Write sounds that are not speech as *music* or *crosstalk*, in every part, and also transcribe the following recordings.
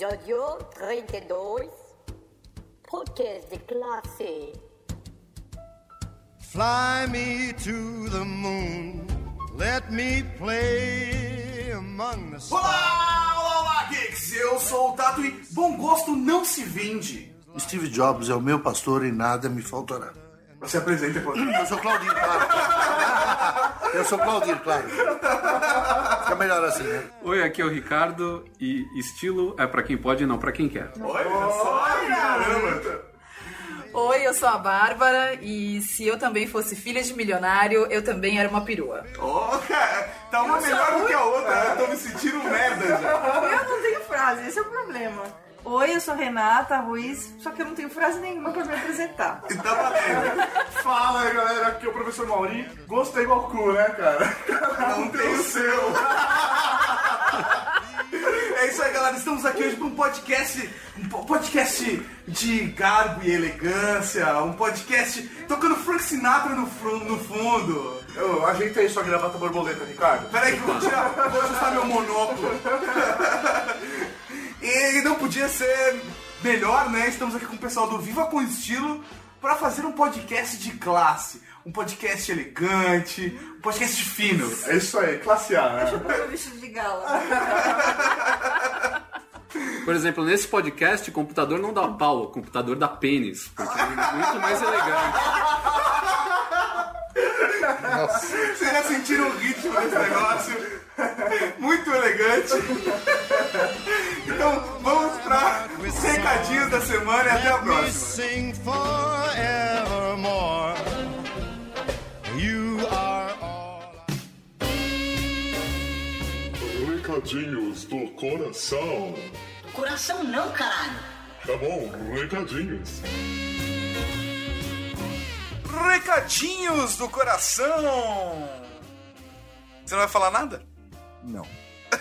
Episódio 32 Podcast de classe. Fly me to the moon. Let me play among the stars. Olá, olá, olá, geeks! Eu sou o Tato e bom gosto não se vende. Steve Jobs é o meu pastor e nada me faltará. Você apresenta. Eu sou Claudinho. *laughs* Eu sou Claudinho, claro. Fica melhor assim, né? Oi, aqui é o Ricardo e estilo é pra quem pode e não pra quem quer. Olha só, caramba! Oi, eu sou a Bárbara e se eu também fosse filha de milionário, eu também era uma perua. Ó, cara, tá uma Eu melhor do que a outra. Eu tô me sentindo merda já. Eu não tenho frase, esse é o problema. Oi, eu sou Renata Ruiz, só que eu não tenho frase nenhuma pra me apresentar. *laughs* E tá valendo. Fala aí galera, aqui é o professor Mauri. Gostei igual cu, né, cara? Não tem o seu. É isso aí, galera. Estamos aqui hoje para um podcast, um po- podcast de garbo e elegância, um podcast tocando Frank Sinatra no, no fundo. Eu, ajeita aí sua gravata borboleta, Ricardo. Peraí que eu vou tirar, vou ajustar meu monóculo. E não podia ser melhor, né? Estamos aqui com o pessoal do Viva com Estilo para fazer um podcast de classe, um podcast elegante, um podcast fino. É isso aí, classe A, né? Eu vestido de gala. *laughs* Por exemplo, nesse podcast, o computador não dá pau, o computador dá pênis, porque é muito mais elegante. Vocês já sentiram o ritmo desse negócio? *laughs* Muito elegante. Então vamos para os recadinhos da semana e até a próxima. Recadinhos do coração. Coração não, caralho. Tá bom, recadinhos. Recadinhos do coração. Você não vai falar nada? Não.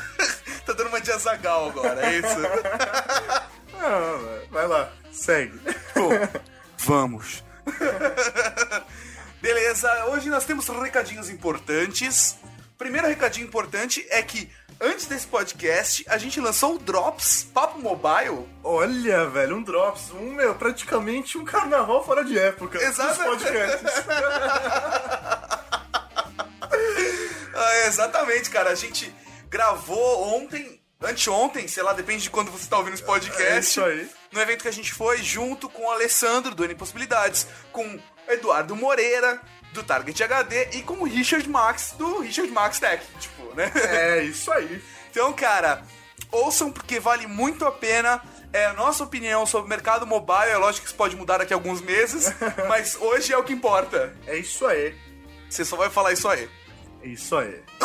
*laughs* tá dando uma de azagal agora, é isso? *laughs* Não, vai lá, segue. Pô, vamos. *laughs* Beleza, hoje nós temos recadinhos importantes. Primeiro recadinho importante é que antes desse podcast a gente lançou o Drops Papo Mobile. Olha, velho, um Drops, um, meu, praticamente um carnaval fora de época. Exato. Dos podcasts. É, exatamente, cara. A gente gravou ontem, anteontem, sei lá, depende de quando você tá ouvindo esse podcast. É isso aí. No evento que a gente foi, junto com o Alessandro, do N Possibilidades, com o Eduardo Moreira, do Target HD, e com o Richard Max, do Richard Max Tech, tipo, né? É, isso aí. *laughs* Então, cara, ouçam porque vale muito a pena. É a nossa opinião sobre o mercado mobile. É lógico que isso pode mudar daqui a alguns meses, *laughs* mas hoje é o que importa. É isso aí. Você só vai falar isso aí. Isso aí. *laughs*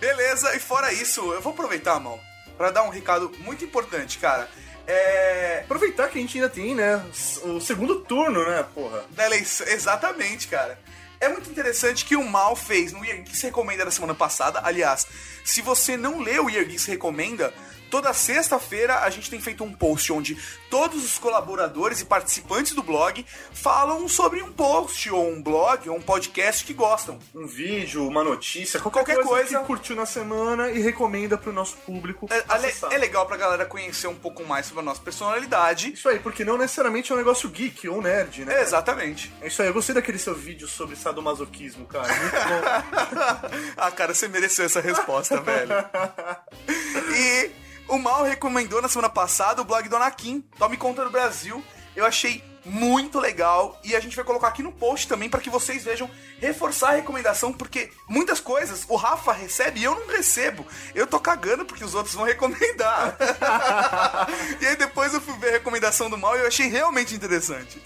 Beleza, e fora isso, eu vou aproveitar mão pra dar um recado muito importante, cara. É. Aproveitar que a gente ainda tem, né, o segundo turno, né, porra. Da eleição. Exatamente, cara. É muito interessante que o Mal fez no Year Geeks Recomenda da semana passada. Aliás, se você não leu o Year Geeks Recomenda, toda sexta-feira a gente tem feito um post onde todos os colaboradores e participantes do blog falam sobre um post, ou um blog, ou um podcast que gostam. Um vídeo, uma notícia, qualquer, Qualquer coisa, coisa. que curtiu na semana e recomenda pro nosso público É, é legal pra galera conhecer um pouco mais sobre a nossa personalidade. Isso aí, porque não necessariamente é um negócio geek ou nerd, né? É, exatamente. É isso aí, eu gostei daquele seu vídeo sobre sadomasoquismo, cara. Muito *laughs* bom. ah, cara, você mereceu essa resposta, velho. *laughs* E o Mal recomendou na semana passada o blog do Anakin, Tome Conta do Brasil. Eu achei muito legal e a gente vai colocar aqui no post também para que vocês vejam reforçar a recomendação, porque muitas coisas o Rafa recebe e eu não recebo. Eu tô cagando porque os outros vão recomendar. *laughs* e aí depois eu fui ver a recomendação do Mal e eu achei realmente interessante.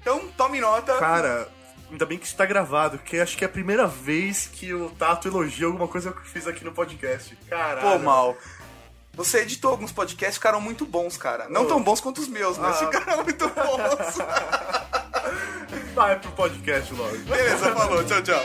Então, tome nota. Cara, ainda bem que isso tá gravado, porque acho que é a primeira vez que o Tato elogia alguma coisa que eu fiz aqui no podcast. Caralho. Pô, mal. Você editou alguns podcasts, ficaram muito bons, cara. Não Oh. tão bons quanto os meus, mas Ah. ficaram muito bons. *laughs* Vai pro podcast logo. Beleza, falou. Tchau, tchau.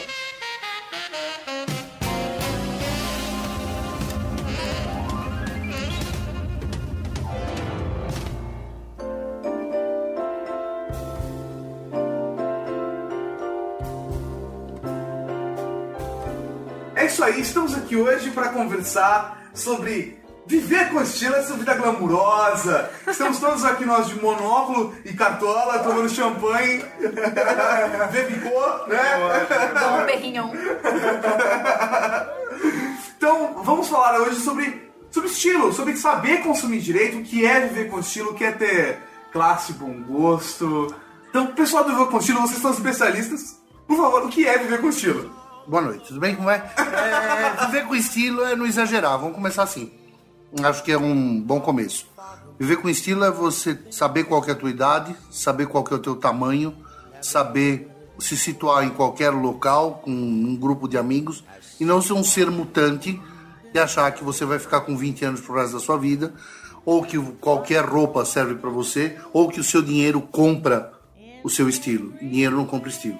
É isso aí, estamos aqui hoje para conversar sobre viver com estilo, essa vida glamurosa. Estamos todos aqui nós de monóculo e cartola, tomando champanhe, *laughs* bebicô, né? Bom perrinhão. Então, vamos falar hoje sobre, sobre estilo, sobre saber consumir direito, o que é viver com estilo, o que é ter classe, bom gosto. Então, pessoal do Viver com Estilo, vocês são especialistas. Por favor, o que é viver com estilo? Boa noite, tudo bem? Como é? *laughs* é viver com estilo é não exagerar, vamos começar assim. Acho que é um bom começo. Viver com estilo é você saber qual é a tua idade, saber qual é o teu tamanho, saber se situar em qualquer local com um grupo de amigos e não ser um ser mutante e achar que você vai ficar com 20 anos pro resto da sua vida, ou que qualquer roupa serve para você, ou que o seu dinheiro compra o seu estilo. E dinheiro não compra estilo.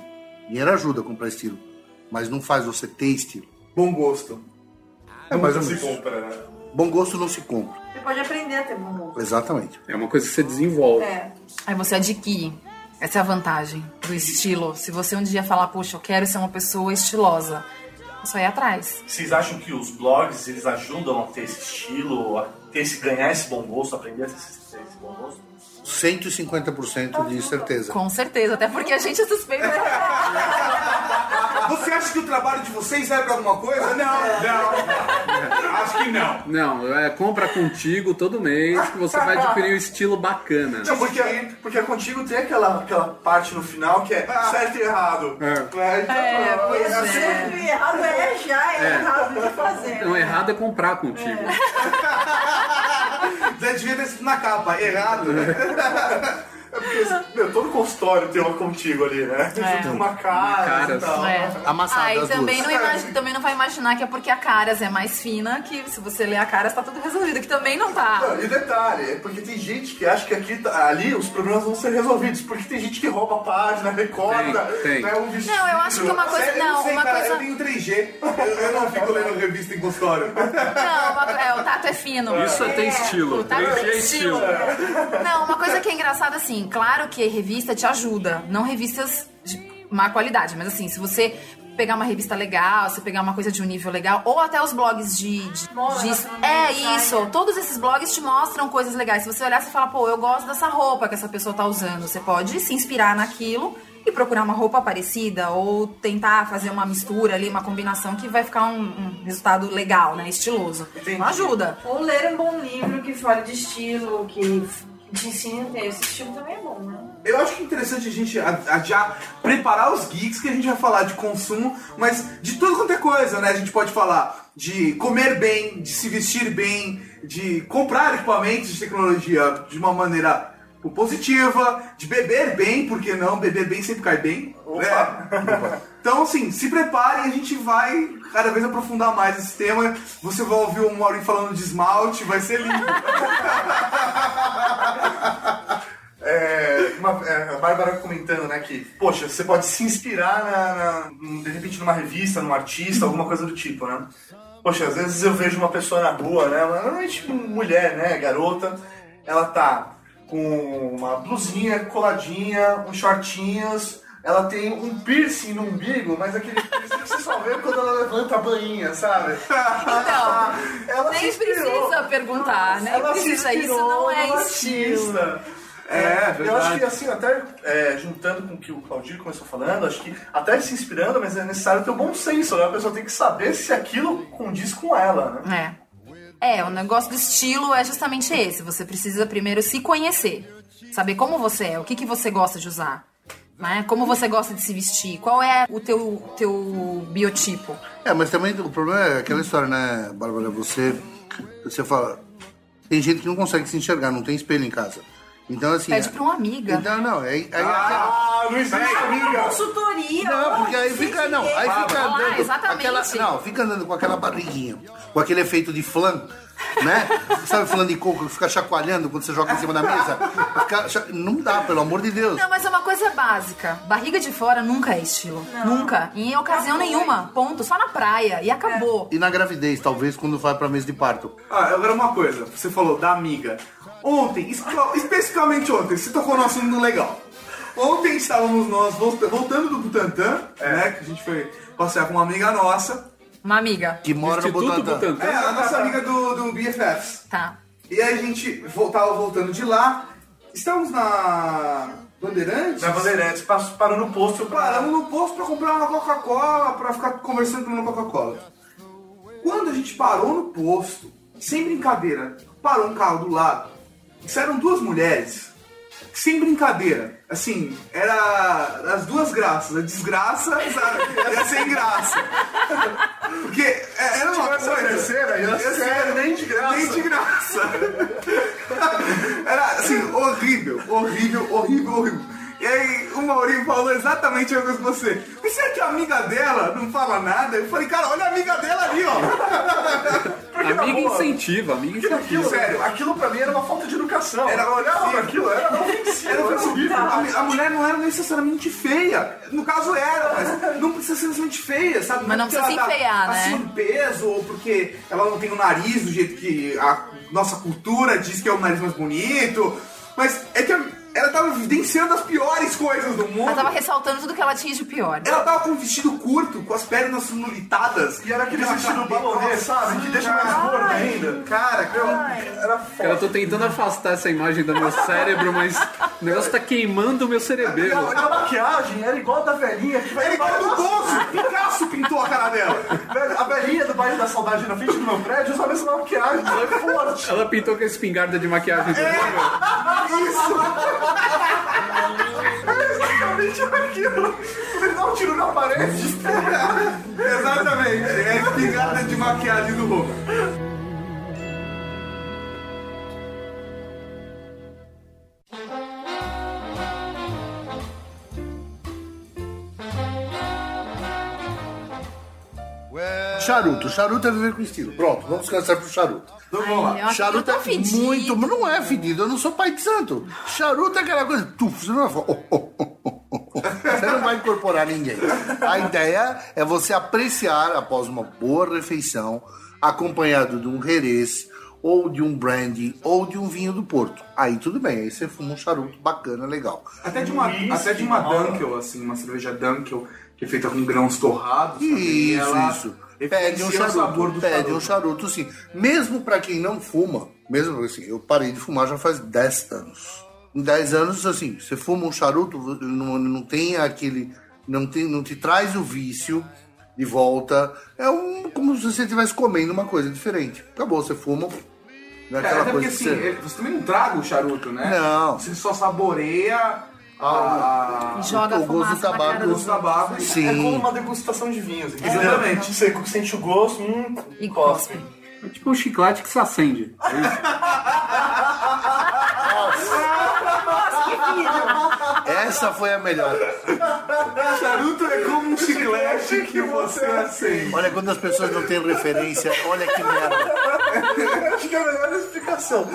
Dinheiro ajuda a comprar estilo, mas não faz você ter estilo. Bom gosto. É mais ou Se menos. compra, né? Bom gosto não se compra. Você pode aprender a ter bom gosto. Exatamente. É uma coisa que você desenvolve. É. Aí você adquire. Essa é a vantagem do estilo. Se você um dia falar, puxa, eu quero ser uma pessoa estilosa, é só ir atrás. Vocês acham que os blogs eles ajudam a ter esse estilo, a ter esse, ganhar esse bom gosto, aprender a ter esse, ter esse bom gosto? 150% de certeza. Com certeza, até porque a gente é suspeito. *laughs* Você acha que o trabalho de vocês serve pra alguma coisa? Não, não. Acho que não. Não, é compra contigo todo mês que você vai adquirir um estilo bacana. Não, porque, porque contigo tem aquela, aquela parte no final que é certo e errado. É. É, pois É certo e errado é já, é, errado de fazer. Não, errado é comprar contigo. *laughs* Zé devia ter sido na capa, errado. *laughs* É porque, meu, todo consultório tem uma contigo ali, né? É. Tem uma Caras. e tal. É. Amassada Aí as também não, também não vai imaginar que é porque a Caras é mais fina, que se você ler a Caras tá tudo resolvido, que também não tá. Não, e detalhe, é porque tem gente que acha que aqui, tá- ali os problemas vão ser resolvidos, porque tem gente que rouba a página, recorta, Tem, tem. né, um vestido. Não, eu acho que uma coisa. Sério, eu Não, sei, uma cara, coisa. eu tenho 3G. Eu, eu não fico lendo revista em consultório. Não, uma, é, o tato é fino. Isso é ter estilo. O tato 3G tem é estilo. Não, uma coisa que é engraçada assim, claro que revista te ajuda, não revistas de má qualidade, mas assim, se você pegar uma revista legal, se pegar uma coisa de um nível legal, ou até os blogs de. de- de- é isso, todos esses blogs te mostram coisas legais. Se você olhar, você fala, pô, eu gosto dessa roupa que essa pessoa tá usando. Você pode se inspirar naquilo e procurar uma roupa parecida, ou tentar fazer uma mistura ali, uma combinação que vai ficar um, um resultado legal, né? Estiloso. Então ajuda. Ou ler um bom livro que fale de estilo, que te ensine a ter esse estilo também é bom, né? Eu acho que é interessante a gente a- a já preparar os geeks, que a gente vai falar de consumo, mas de tudo quanto é coisa, né? A gente pode falar de comer bem, de se vestir bem, de comprar equipamentos de tecnologia de uma maneira positiva, de beber bem, porque não? Beber bem sempre cai bem. né? *laughs* Então, assim, se preparem, a gente vai cada vez aprofundar mais esse tema. Você vai ouvir o Maureen falando de esmalte, vai ser lindo. *laughs* É, uma- é, a Bárbara comentando, né, que, poxa, você pode se inspirar, na, na- de repente, numa revista, num artista, alguma coisa do tipo, né? Poxa, às vezes eu vejo uma pessoa na rua, né, normalmente mulher, né, garota, ela tá com uma blusinha coladinha, uns shortinhos, ela tem um piercing no umbigo, mas aquele piercing que você só vê quando ela levanta a bainha, sabe? Então, Ela nem precisa perguntar, nem Ela precisa. Isso não é estilo. artista. É, Eu acho que assim, até é, juntando com o que o Claudio começou falando, acho que até se inspirando, mas é necessário ter o bom senso, né? A pessoa tem que saber se aquilo condiz com ela, né? É. É, o negócio do estilo é justamente esse. Você precisa primeiro se conhecer. Saber como você é, o que, que você gosta de usar. Né? Como você gosta de se vestir, qual é o teu, teu biotipo. É, mas também o problema é aquela história, né, Bárbara? Você, você fala. Tem gente que não consegue se enxergar, não tem espelho em casa. Então, assim. Pede é- pra uma amiga. Então, não, é. é Ah, não existe amiga! Consultoria. Não, porque aí fica, não, aí fica Ah, andando, exatamente. aquela, não, fica andando com aquela barriguinha, com aquele efeito de flan, né? Sabe flan de coco que fica chacoalhando quando você joga em cima da mesa? Fica não dá, pelo amor de Deus. Não, mas é uma coisa básica. Barriga de fora nunca é estilo. Nunca. Em ocasião nenhuma. Ponto. Só na praia. E acabou. E na gravidez, talvez, quando vai pra mesa de parto. Ah, agora uma coisa, você falou da amiga. Ontem, espe- especificamente ontem, você tocou no assunto legal. Ontem estávamos nós volta- voltando do Butantã, né? Que a gente foi passear com uma amiga nossa. Uma amiga. que mora no Instituto Butantã. Butantan. É, a nossa amiga do, do BFFs. Tá. E aí a gente voltava voltando de lá. Estamos na Bandeirantes? Na Bandeirantes, passo- parou no posto pra... Paramos no posto pra comprar uma Coca-Cola, pra ficar conversando tomando Coca-Cola. Quando a gente parou no posto, sem brincadeira, parou um carro do lado. Isso eram duas mulheres. Sem brincadeira. Assim, era as duas graças. A desgraça e a sem graça. Porque é, era uma coisa... terceira, ia ser nem de graça. Nem de graça. *laughs* Era assim, horrível, horrível, horrível, horrível. E aí o Maurinho falou exatamente a coisa que você. Mas será que a amiga dela não fala nada? Eu falei, cara, olha a amiga dela ali, ó. *laughs* Porque, Amiga boa, incentiva, amiga incentiva. aquilo, sério, aquilo pra mim era uma falta de educação. Era olhava aquilo, era *laughs* ofensivo, Era era horrível. a, a mulher não era necessariamente feia. No caso era, mas não precisa ser necessariamente feia, sabe? Mas não porque precisa ela se enfeiar, tá né? Acima do peso, ou porque ela não tem o nariz do jeito que a nossa cultura diz que é o nariz mais bonito. Mas é que ela tava evidenciando as piores coisas do mundo. Ela tava ressaltando tudo que ela tinha de pior. Ela tava com um vestido curto, com as pernas nulitadas. E era aquele vestido balonê, sabe? Que deixa mais gordo ainda. Cara, que eu... Era foda. eu tô tentando afastar essa imagem do meu cérebro, mas o negócio tá queimando o meu cerebelo. A maquiagem era igual a da velhinha que vai Ele caiu no bolso! Picasso pintou a cara dela! A velhinha do bairro da saudade na frente do meu prédio usava essa maquiagem, ela é forte. Ela pintou com a espingarda de maquiagem do Exatamente aquilo. Ele dá um tiro na parede. *laughs* Exatamente, é a espingarda de maquiagem do Rô. Charuto. Charuto é viver com estilo. Pronto, vamos descansar pro charuto. Então vamos lá. Charuto é fedido. muito. Mas não é fedido, eu não sou pai de santo. Charuto é aquela coisa. Tuf, você não vai falar. "Oh, oh, oh, oh, oh." Você não vai incorporar ninguém. A ideia é você apreciar após uma boa refeição, acompanhado de um herês, ou de um brandy, ou de um vinho do Porto. Aí tudo bem, aí você fuma um charuto bacana, legal. Até de uma, Whisky, até de uma. Dunkel, assim, uma cerveja Dunkel, que é feita com grãos torrados. também, Isso, ela isso. Pede um charuto, pede charuto. um charuto, sim. Mesmo pra quem não fuma, mesmo assim, eu parei de fumar já faz 10 anos. Em 10 anos, assim, você fuma um charuto, não, não tem aquele. Não, tem, não te traz o vício de volta. É um, como se você estivesse comendo uma coisa diferente. Acabou, você fuma. Não é É, até porque assim, você. você também não traga o charuto, né? Não. Você só saboreia a... E joga o gosto do tabaco, o gosto do tabaco. Sim. É como uma degustação de vinhos. entendeu? Exatamente. Você sente o gosto, hum, E cospe. É tipo um chiclete que se acende. *laughs* É isso. Essa foi a melhor. Charuto é como um chiclete que você acende. Olha, quando as pessoas não têm referência, olha que merda. Acho que é a melhor explicação.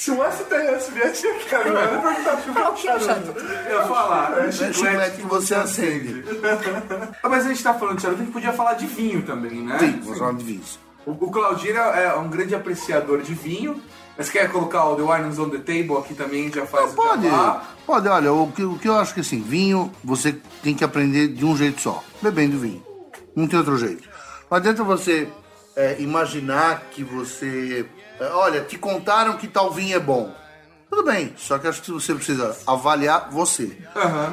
Se o STS viesse aqui, cara, eu ia perguntar se o charuto. Eu ia falar, é É chiclete que você acende. Ah, Mas a gente tá falando de charuto, a gente podia falar de vinho também, né? Sim, vou falar de vinhos. O, o Claudinho é um grande apreciador de vinho. Mas quer colocar o The Wines on the Table aqui também, já faz o Pode, pode, olha, o que, o que eu acho que assim, vinho você tem que aprender de um jeito só, bebendo vinho. Não tem outro jeito. Não adianta você é, imaginar que você. é, olha, te contaram que tal vinho é bom. Tudo bem, só que acho que você precisa avaliar você.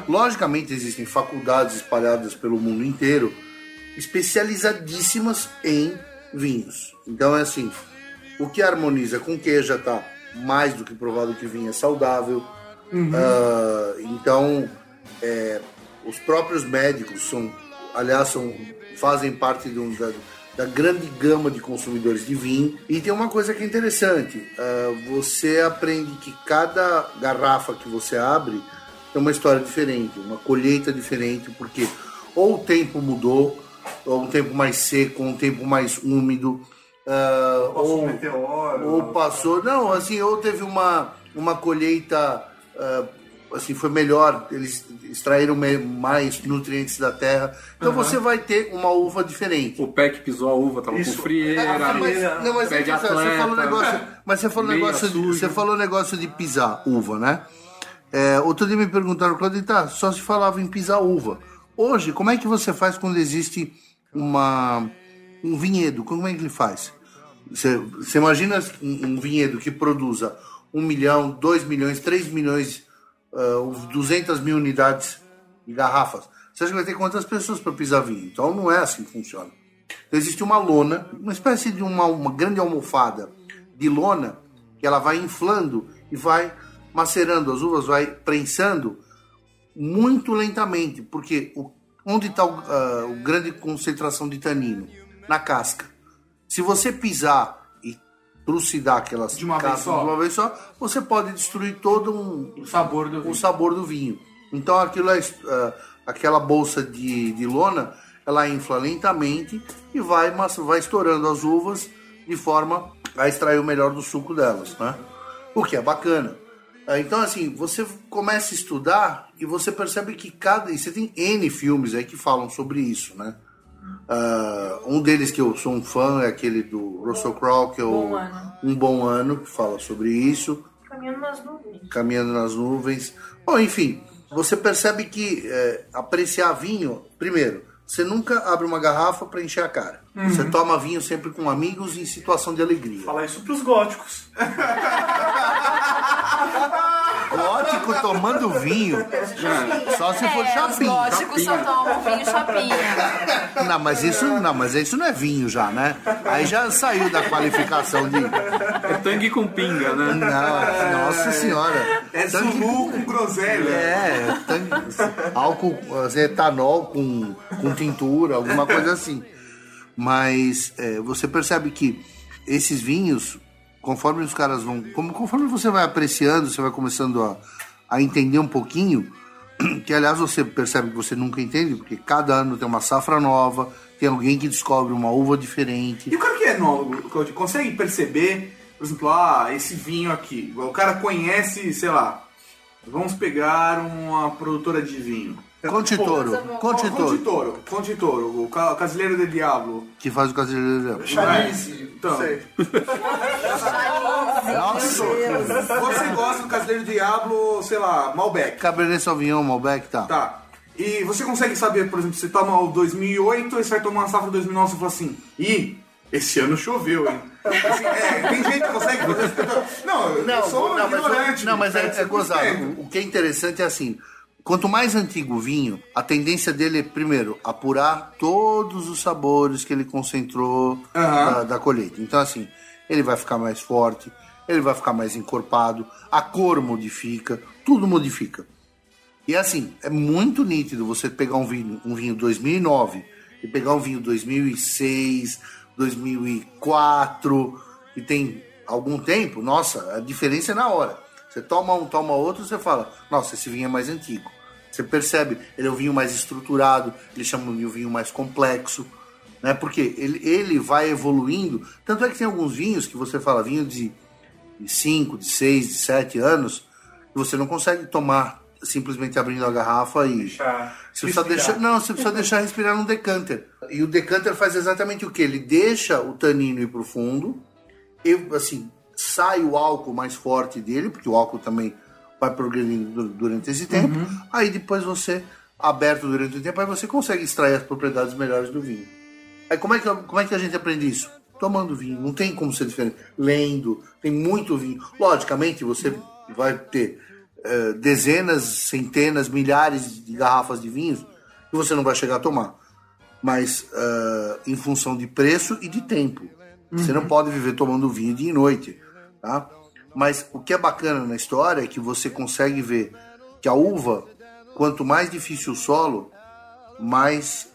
Logicamente, existem faculdades espalhadas pelo mundo inteiro especializadíssimas em vinhos. Então é assim, o que harmoniza com o que já está mais do que provado que vinho é saudável. Ah, então, é, os próprios médicos são, aliás, são, fazem parte de um- da, da grande gama de consumidores de vinho. E tem uma coisa que é interessante: ah, você aprende que cada garrafa que você abre tem uma história diferente, uma colheita diferente, porque ou o tempo mudou, ou um tempo mais seco, ou um tempo mais úmido. ah, Passou ou, meteoro. ou passou. Não, assim, ou teve uma, uma colheita. ah, assim, foi melhor, eles extraíram mais nutrientes da terra. Então você vai ter uma uva diferente. O pé que pisou a uva tava Isso. com frieira. Ah, mas, não, mas de você falou negócio, mas você falou negócio, suja. você falou negócio de pisar uva, né? É, outro dia me perguntaram, Claudio, tá, só se falava em pisar uva. Hoje, como é que você faz quando existe uma Um vinhedo, como é que ele faz? Você, você imagina um, um vinhedo que produza 1 milhão, 2 milhões, 3 milhões, uh, 200 mil unidades de garrafas. Você acha que vai ter quantas pessoas para pisar vinho? Então não é assim que funciona. Então existe uma lona, uma espécie de uma, uma grande almofada de lona que ela vai inflando e vai macerando as uvas, vai prensando muito lentamente, porque o, onde está o, uh, o grande concentração de tanino? Na casca. Se você pisar trucidar aquelas De uma vez só? de uma vez só, você pode destruir todo um, O sabor do o vinho. sabor do vinho. Então aquilo é, ah, aquela bolsa de, de lona, ela infla lentamente e vai, mas vai estourando as uvas de forma a extrair o melhor do suco delas, né? O que é bacana. Ah, Então, assim, você começa a estudar e você percebe que cada. E você tem N filmes aí que falam sobre isso, né? Ah, um deles que eu sou um fã é aquele do Russell Crowe, que é o Bom Ano. Um Bom Ano, que fala sobre isso Caminhando nas nuvens. caminhando nas nuvens. Bom, enfim, você percebe que é, apreciar vinho, primeiro, você nunca abre uma garrafa para encher a cara. Você toma vinho sempre com amigos em situação de alegria. Falar isso pros góticos. *laughs* Gótico tomando vinho, só se for É, os chapinha. góticos só tomam vinho chapinha. Não, mas isso não, mas isso não é vinho já, né? Aí já saiu da qualificação de. É tangue com pinga, né? Não, nossa senhora. É Zulu com groselha. É, tanque- álcool, etanol com, com tintura, alguma coisa assim. Mas é, você percebe que esses vinhos, conforme os caras vão. Como, conforme você vai apreciando, você vai começando a, a entender um pouquinho, *clears throat* que aliás você percebe que você nunca entende, porque cada ano tem uma safra nova, tem alguém que descobre uma uva diferente. E o cara que é enólogo, Claudio, consegue perceber, por exemplo, ah, esse vinho aqui. O cara conhece, sei lá, vamos pegar uma produtora de vinho. Contitoro, Contitoro, Contitoro, Contitoro, o Ca- Casileiro de Diablo. que faz o caseiro. Chalice. Então. Sei. Nossa, Você gosta do Casileiro de Diablo, sei lá, Malbec. Cabernet Sauvignon, Malbec, tá. Tá. E você consegue saber, por exemplo, você toma o 2008 e você vai tomar uma safra 2009 e fala assim, ih, esse ano choveu, hein? Assim, é, tem gente que consegue fazer isso. Não, eu sou não, mas, ignorante. não, mas é, é gozado. O que é interessante é assim: quanto mais antigo o vinho, a tendência dele é, primeiro, apurar todos os sabores que ele concentrou Aham. da, da colheita. Então, assim, ele vai ficar mais forte, ele vai ficar mais encorpado, a cor modifica, tudo modifica. E assim, é muito nítido você pegar um vinho, um vinho 2009 e pegar um vinho 2006, 2004, que tem algum tempo, nossa, a diferença é na hora. Você toma um, toma outro, você fala, nossa, esse vinho é mais antigo. Você percebe, ele é um vinho mais estruturado, ele chama de um vinho mais complexo, né? Porque ele, ele vai evoluindo. Tanto é que tem alguns vinhos que você fala, vinho de 5, de 6, de 7 anos, que você não consegue tomar simplesmente abrindo a garrafa e. Deixar Você precisa respirar. deixar, não, você precisa deixar respirar no decanter. E o decanter faz exatamente o que? Ele deixa o tanino ir pro fundo, e assim, sai o álcool mais forte dele, porque o álcool também vai progredindo du- durante esse tempo. Aí depois você, aberto durante o tempo, aí você consegue extrair as propriedades melhores do vinho. Aí como é que, como é que a gente aprende isso? Tomando vinho, não tem como ser diferente. Lendo, tem muito vinho. Logicamente, você vai ter eh, dezenas, centenas, milhares de garrafas de vinhos que você não vai chegar a tomar. Mas eh, em função de preço e de tempo. Você não pode viver tomando vinho dia e noite. Tá? Mas o que é bacana na história é que você consegue ver que a uva, quanto mais difícil o solo, mais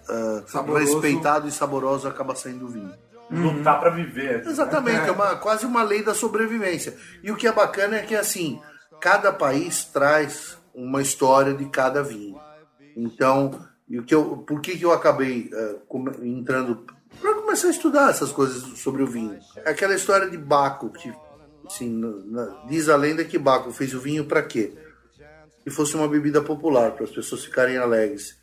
Saboroso. respeitado e saboroso acaba saindo o vinho. Lutar pra viver. Exatamente, é uma, quase uma lei da sobrevivência. E o que é bacana é que, assim, cada país traz uma história de cada vinho. Então, e o que eu, por que, que eu acabei come- entrando para começar a estudar essas coisas sobre o vinho? É aquela história de Baco, que assim, na- diz a lenda que Baco fez o vinho para quê? Que fosse uma bebida popular, para as pessoas ficarem alegres.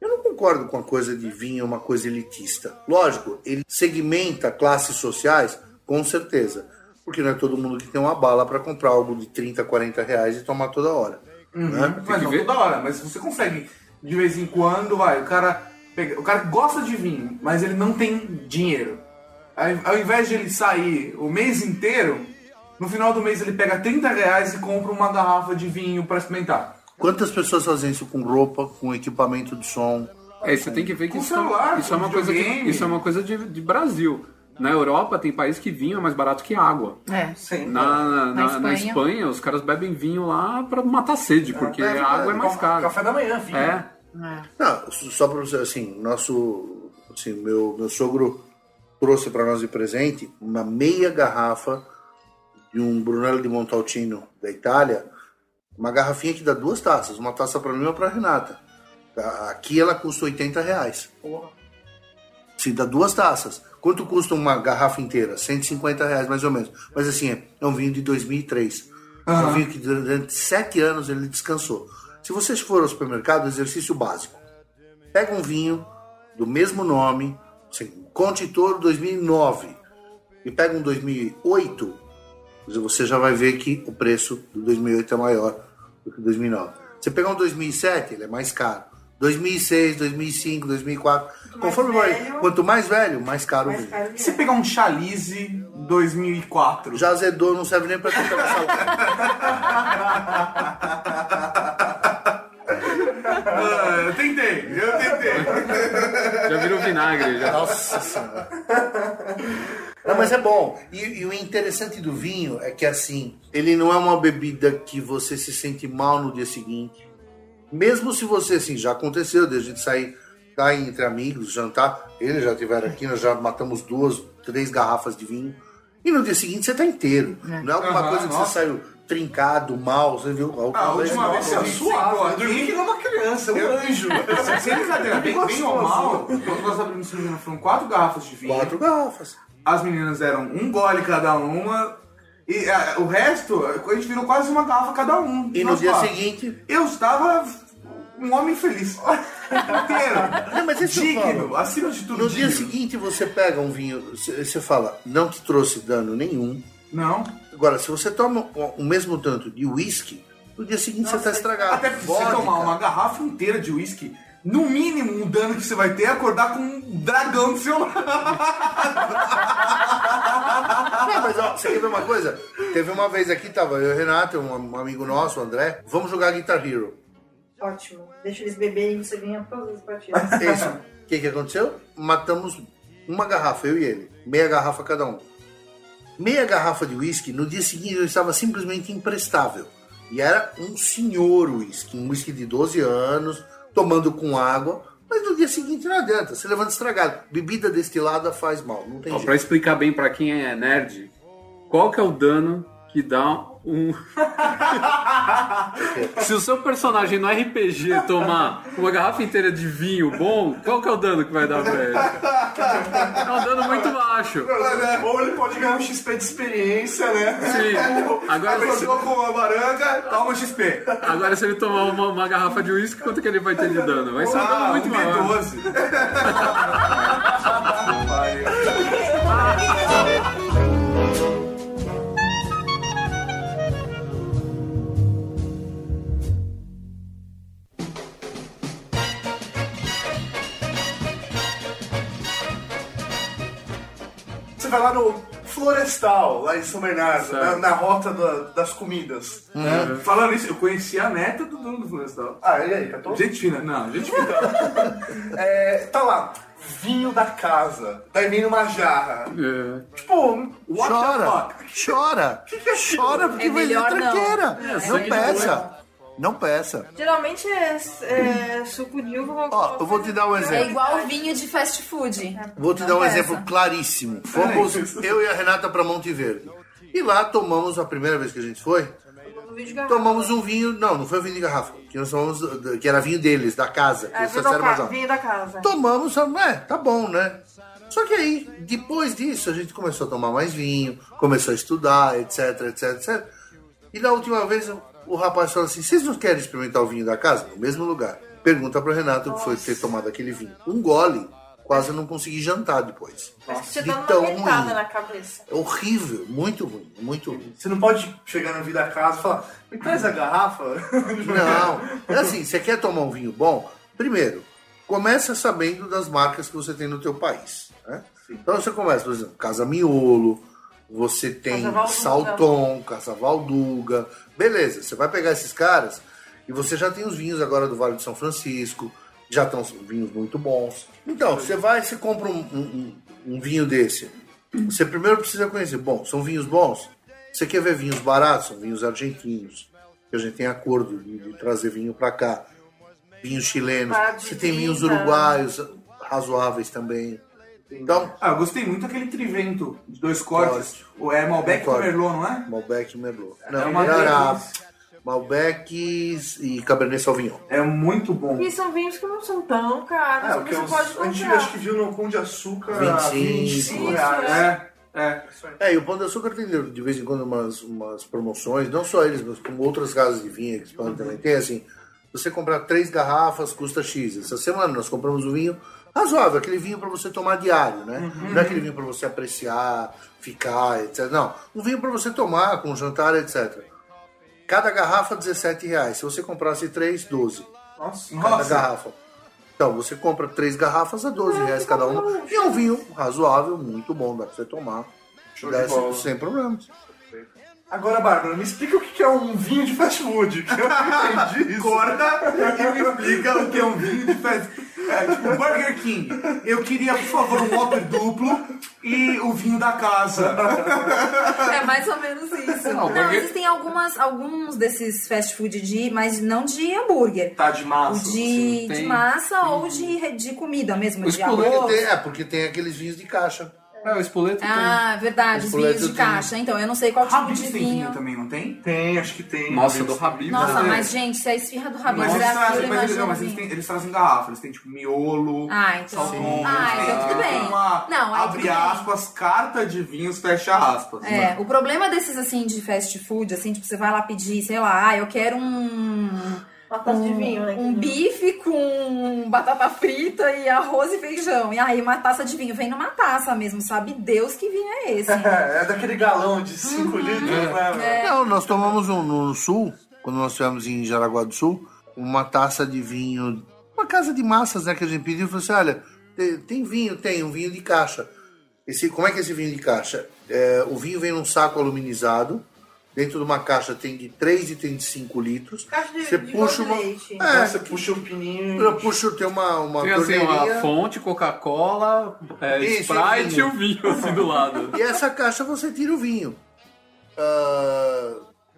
Eu não concordo com a coisa de vinho, uma coisa elitista. Lógico, ele segmenta classes sociais, com certeza. Porque não é todo mundo que tem uma bala para comprar algo de 30, 40 reais e tomar toda hora. né? Mas não toda hora, mas você consegue, de vez em quando, vai, o cara pega- o cara que gosta de vinho, mas ele não tem dinheiro. Ao, ao invés de ele sair o mês inteiro, no final do mês ele pega 30 reais e compra uma garrafa de vinho pra experimentar. Quantas pessoas fazem isso com roupa, com equipamento de som? É, você tem que ver que Com isso, celular, isso é uma com coisa que, isso é uma coisa de, de Brasil. Na Europa tem país que vinho é mais barato que água. É. Sim. Na, na, Na na Espanha. Espanha, os caras bebem vinho lá pra matar sede, porque É, a água é mais cara. Café da manhã, vinho. É. Não, só pra você, assim, nosso, assim, meu, meu sogro trouxe para nós de presente uma meia garrafa de um Brunello de Montalcino da Itália, uma garrafinha que dá duas taças, uma taça para mim e uma para Renata. Tá? Aqui ela custa 80 reais. Se dá duas taças. Quanto custa uma garrafa inteira? 150 reais mais ou menos. Mas assim, é, é um vinho de 2003. É um vinho que durante sete anos ele descansou. Se vocês forem ao supermercado, exercício básico. Pega um vinho do mesmo nome, assim, Conte Toro 2009, e pega um 2008, quer dizer, você já vai ver que o preço do 2008 é maior do que o 2009. Você pegar um 2007, ele é mais caro. 2006, 2005, 2004, conforme vai, velho. quanto mais velho, mais caro o Mais caro E se pegar um Chalice 2004? Já azedou, não serve nem para tentar Ah, eu tentei, eu tentei. Já virou vinagre. Já. Nossa senhora. Não, mas é bom. E, e o interessante do vinho é que assim, ele não é uma bebida que você se sente mal no dia seguinte. Mesmo se você, assim, já aconteceu de a gente sair tá, entre amigos, jantar. Eles já tiveram aqui, nós já matamos duas, três garrafas de vinho. E no dia seguinte você tá inteiro. Não é alguma Aham, coisa que nossa. você saiu trincado, mal, você viu? Ah, a última vez você suave. Eu dormi que uma criança, um anjo. *laughs* Sem brincadeira, bem, bem ou mal, quando nós abrimos foram quatro garrafas de vinho. Quatro garrafas. As meninas deram um gole cada uma. E ah, o resto, a gente virou quase uma garrafa cada um. E no dia quatro. seguinte. Eu estava um homem feliz. *laughs* Inteiro. Não, mas isso Digno, acima de tudo. No dia digno. seguinte você pega um vinho, você fala, não te trouxe dano nenhum. Não. Agora, se você toma o- mesmo tanto de uísque, no dia seguinte você está estragado. Até porque Vodka. você tomar uma garrafa inteira de uísque, no mínimo o dano que você vai ter é acordar com um dragão do seu lado. Não, mas ó, você quer ver uma coisa? Teve uma vez aqui, tava eu e o Renato, um, um amigo nosso, o André, vamos jogar Guitar Hero. Ótimo. Deixa eles beberem e você ganha todas as partidas. *laughs* Isso. O que, que aconteceu? Matamos uma garrafa, eu e ele. Meia garrafa cada um. Meia garrafa de uísque, no dia seguinte eu estava simplesmente imprestável. E era um senhor uísque, um uísque de 12 anos, tomando com água. Mas no dia seguinte não adianta, você levanta estragado. Bebida destilada faz mal, não tem Ó, jeito. pra explicar bem pra quem é nerd, qual que é o dano que dá um. *laughs* Se o seu personagem no RPG tomar uma garrafa inteira de vinho bom, qual que é o dano que vai dar pra ele? É um dano muito baixo. Ou ele pode ganhar um XP de experiência, né? Sim. Agora, Acordou com a baranga, toma um XP. agora se ele tomar uma, uma garrafa de uísque, quanto que ele vai ter de dano? Vai ser um dano Ah, muito um maior. *laughs* D12. *laughs* Você vai lá no Florestal, lá em São Bernardo, na, na rota da- das comidas. É. Falando isso, eu conheci a neta do dono do Florestal. Ah, e aí, Catou? Gente fina, não, gente fina. *laughs* É, tá lá, vinho da casa. Daí vem numa jarra. É. Tipo, what Chora, the fuck? chora, chora porque É vai melhor não. tranqueira. Não, sangue de peça, não peça. Geralmente é, é suco de uva. Ó, eu vou te dar um É exemplo. igual vinho de fast food. Vou te Não dar um peça. exemplo claríssimo. Fomos eu e a Renata para Monte Verde. E lá tomamos, a primeira vez que a gente foi, tomamos um vinho. Não, não foi vinho de garrafa. Que, nós tomamos, que era vinho deles, da casa. É, eles vinho da, ca... vinho da casa. Tomamos, é, tá bom, né? Só que aí, depois disso, a gente começou a tomar mais vinho, começou a estudar, etc, etc, etc. E na última vez, o rapaz falou assim: vocês não querem experimentar o vinho da casa? No mesmo lugar. Pergunta pro Renato o que foi ter tomado aquele vinho. Um gole, quase não consegui jantar depois. Você de dá uma tão ruim. na cabeça. É horrível, muito ruim, muito ruim. Você não pode chegar na vida da casa e falar, me traz a garrafa. *laughs* Não, é assim, você quer tomar um vinho bom? Primeiro, Começa sabendo das marcas que você tem no teu país. Né? Então você começa, por exemplo, Casa Miolo, você tem. Salton, Casa Valduga. Beleza, você vai pegar esses caras e você já tem os vinhos agora do Vale de São Francisco, já estão vinhos muito bons. Então, você vai, você compra um, um- um- vinho desse. Você primeiro precisa conhecer, bom, são vinhos bons? Você quer ver vinhos baratos? São vinhos argentinos. Que a gente tem acordo de, de trazer vinho para cá. Vinhos chilenos. Você tem vinhos uruguaios razoáveis também. Então, Ah, eu gostei muito daquele trivento de dois cortes. O é Malbec com Corte. Merlot, não é? Malbec e Merlot. É Não, uma era. Malbec e Cabernet Sauvignon. É muito bom. E são vinhos que não são tão caros, É, o que você uns- pode a gente comprar. acho que viu no Pão de Açúcar 25. 25 Isso, reais. É, é. É, e o Pão de Açúcar tem de vez em quando umas, umas promoções, não só eles, mas como outras casas de vinho que expandem também tem, assim, você comprar três garrafas custa X. Essa semana nós compramos um vinho razoável, aquele vinho para você tomar diário, né? Não é aquele vinho para você apreciar, ficar, etc. Não, um vinho para você tomar com jantar, etc. Cada garrafa, 17 reais. Se você comprasse três, 12. Nossa. Cada Nossa. garrafa. Então, você compra três garrafas a 12 reais cada uma. E é um vinho razoável, muito bom, dá pra você tomar. Show de bola. sem problemas. Agora, Bárbara, me explica o que é um vinho de fast food, que eu não entendi isso. Corta e me explica o que é um vinho de festa. É, tipo, Burger King. Eu queria, por favor, um Whopper duplo e o vinho da casa. É mais ou menos isso. Não, Não, porque- existem algumas, alguns desses fast food de, mas não de hambúrguer. Tá de massa. de, assim. de tem- massa ou de, de comida mesmo, O de arroz. Tem- é, porque tem aqueles vinhos de caixa. É, o espoleto Ah, verdade, os vinhos de tem- caixa. Então, eu não sei qual tipo Habib's de tem vinho vinho. também, não tem? Tem, acho que tem. Nossa, Tem. do Habib. Nossa, né? mas gente, se a esfirra do Habib's Mas é aquilo, mas eles, não, mas eles, têm, eles trazem garrafa, eles têm tipo miolo. Ah, então. salmão, Ah, então tudo bem. Uma, Não, aí abre tudo bem. aspas, carta de vinhos, fecha aspas. É, o problema desses assim de fast food, assim, tipo, você vai lá pedir, sei lá, ah, eu quero um. Uma taça de vinho, né? Um bife com batata frita e arroz e feijão. E aí, uma taça de vinho. Vem numa taça mesmo, sabe Deus que vinho é esse. É, *laughs* é daquele galão de 5 litros, né? É. Não, nós tomamos um, no sul, quando nós estivemos em Jaraguá do Sul, uma taça de vinho, uma casa de massas, né, que a gente pediu, e falou assim, olha, tem, tem vinho? Tem, um vinho de caixa. Esse, como é que é esse vinho de caixa? É, o vinho vem num saco aluminizado, dentro de uma caixa tem de 3 e tem de 5 litros. Caixa de, Você de puxa uma... leite. É, você puxa o pininho. eu puxo, tem uma, uma Tem assim, uma fonte, Coca-Cola, é, Sprite e o vinho assim do lado. E essa caixa você tira o vinho. Ah,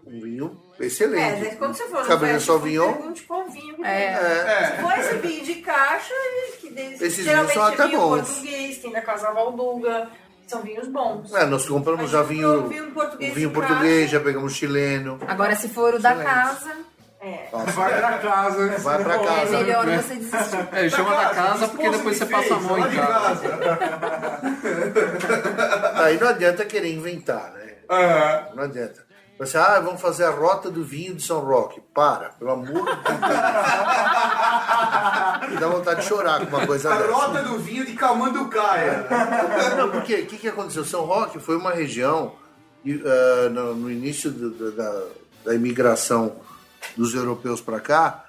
um vinho É, excelente. daí quando você for no Cabernet Sauvignon. pergunte qual vinho que É. tem. É. Se for esse vinho de caixa, que deles, Esses geralmente vinhos são é até vinho bons. português, tem da Casa Valduga, são vinhos bons. É, nós compramos já vinho, vinho português vinho português, já pegamos chileno. Agora, se for o da Excelente. casa, É. Nossa, Vai pra casa. Vai pra é casa. melhor você desistir. É, ele chama da casa porque depois você passa a mão em casa. Aí não adianta querer inventar, né? É. Não adianta. Você, ah, vamos fazer a rota do vinho de São Roque. Para, pelo amor de Deus. Me dá vontade de chorar com uma coisa A dessa. rota do vinho de Calmanducaia. Não, porque o que, que aconteceu? São Roque foi uma região, ah, no, no início do- da, da imigração dos europeus para cá,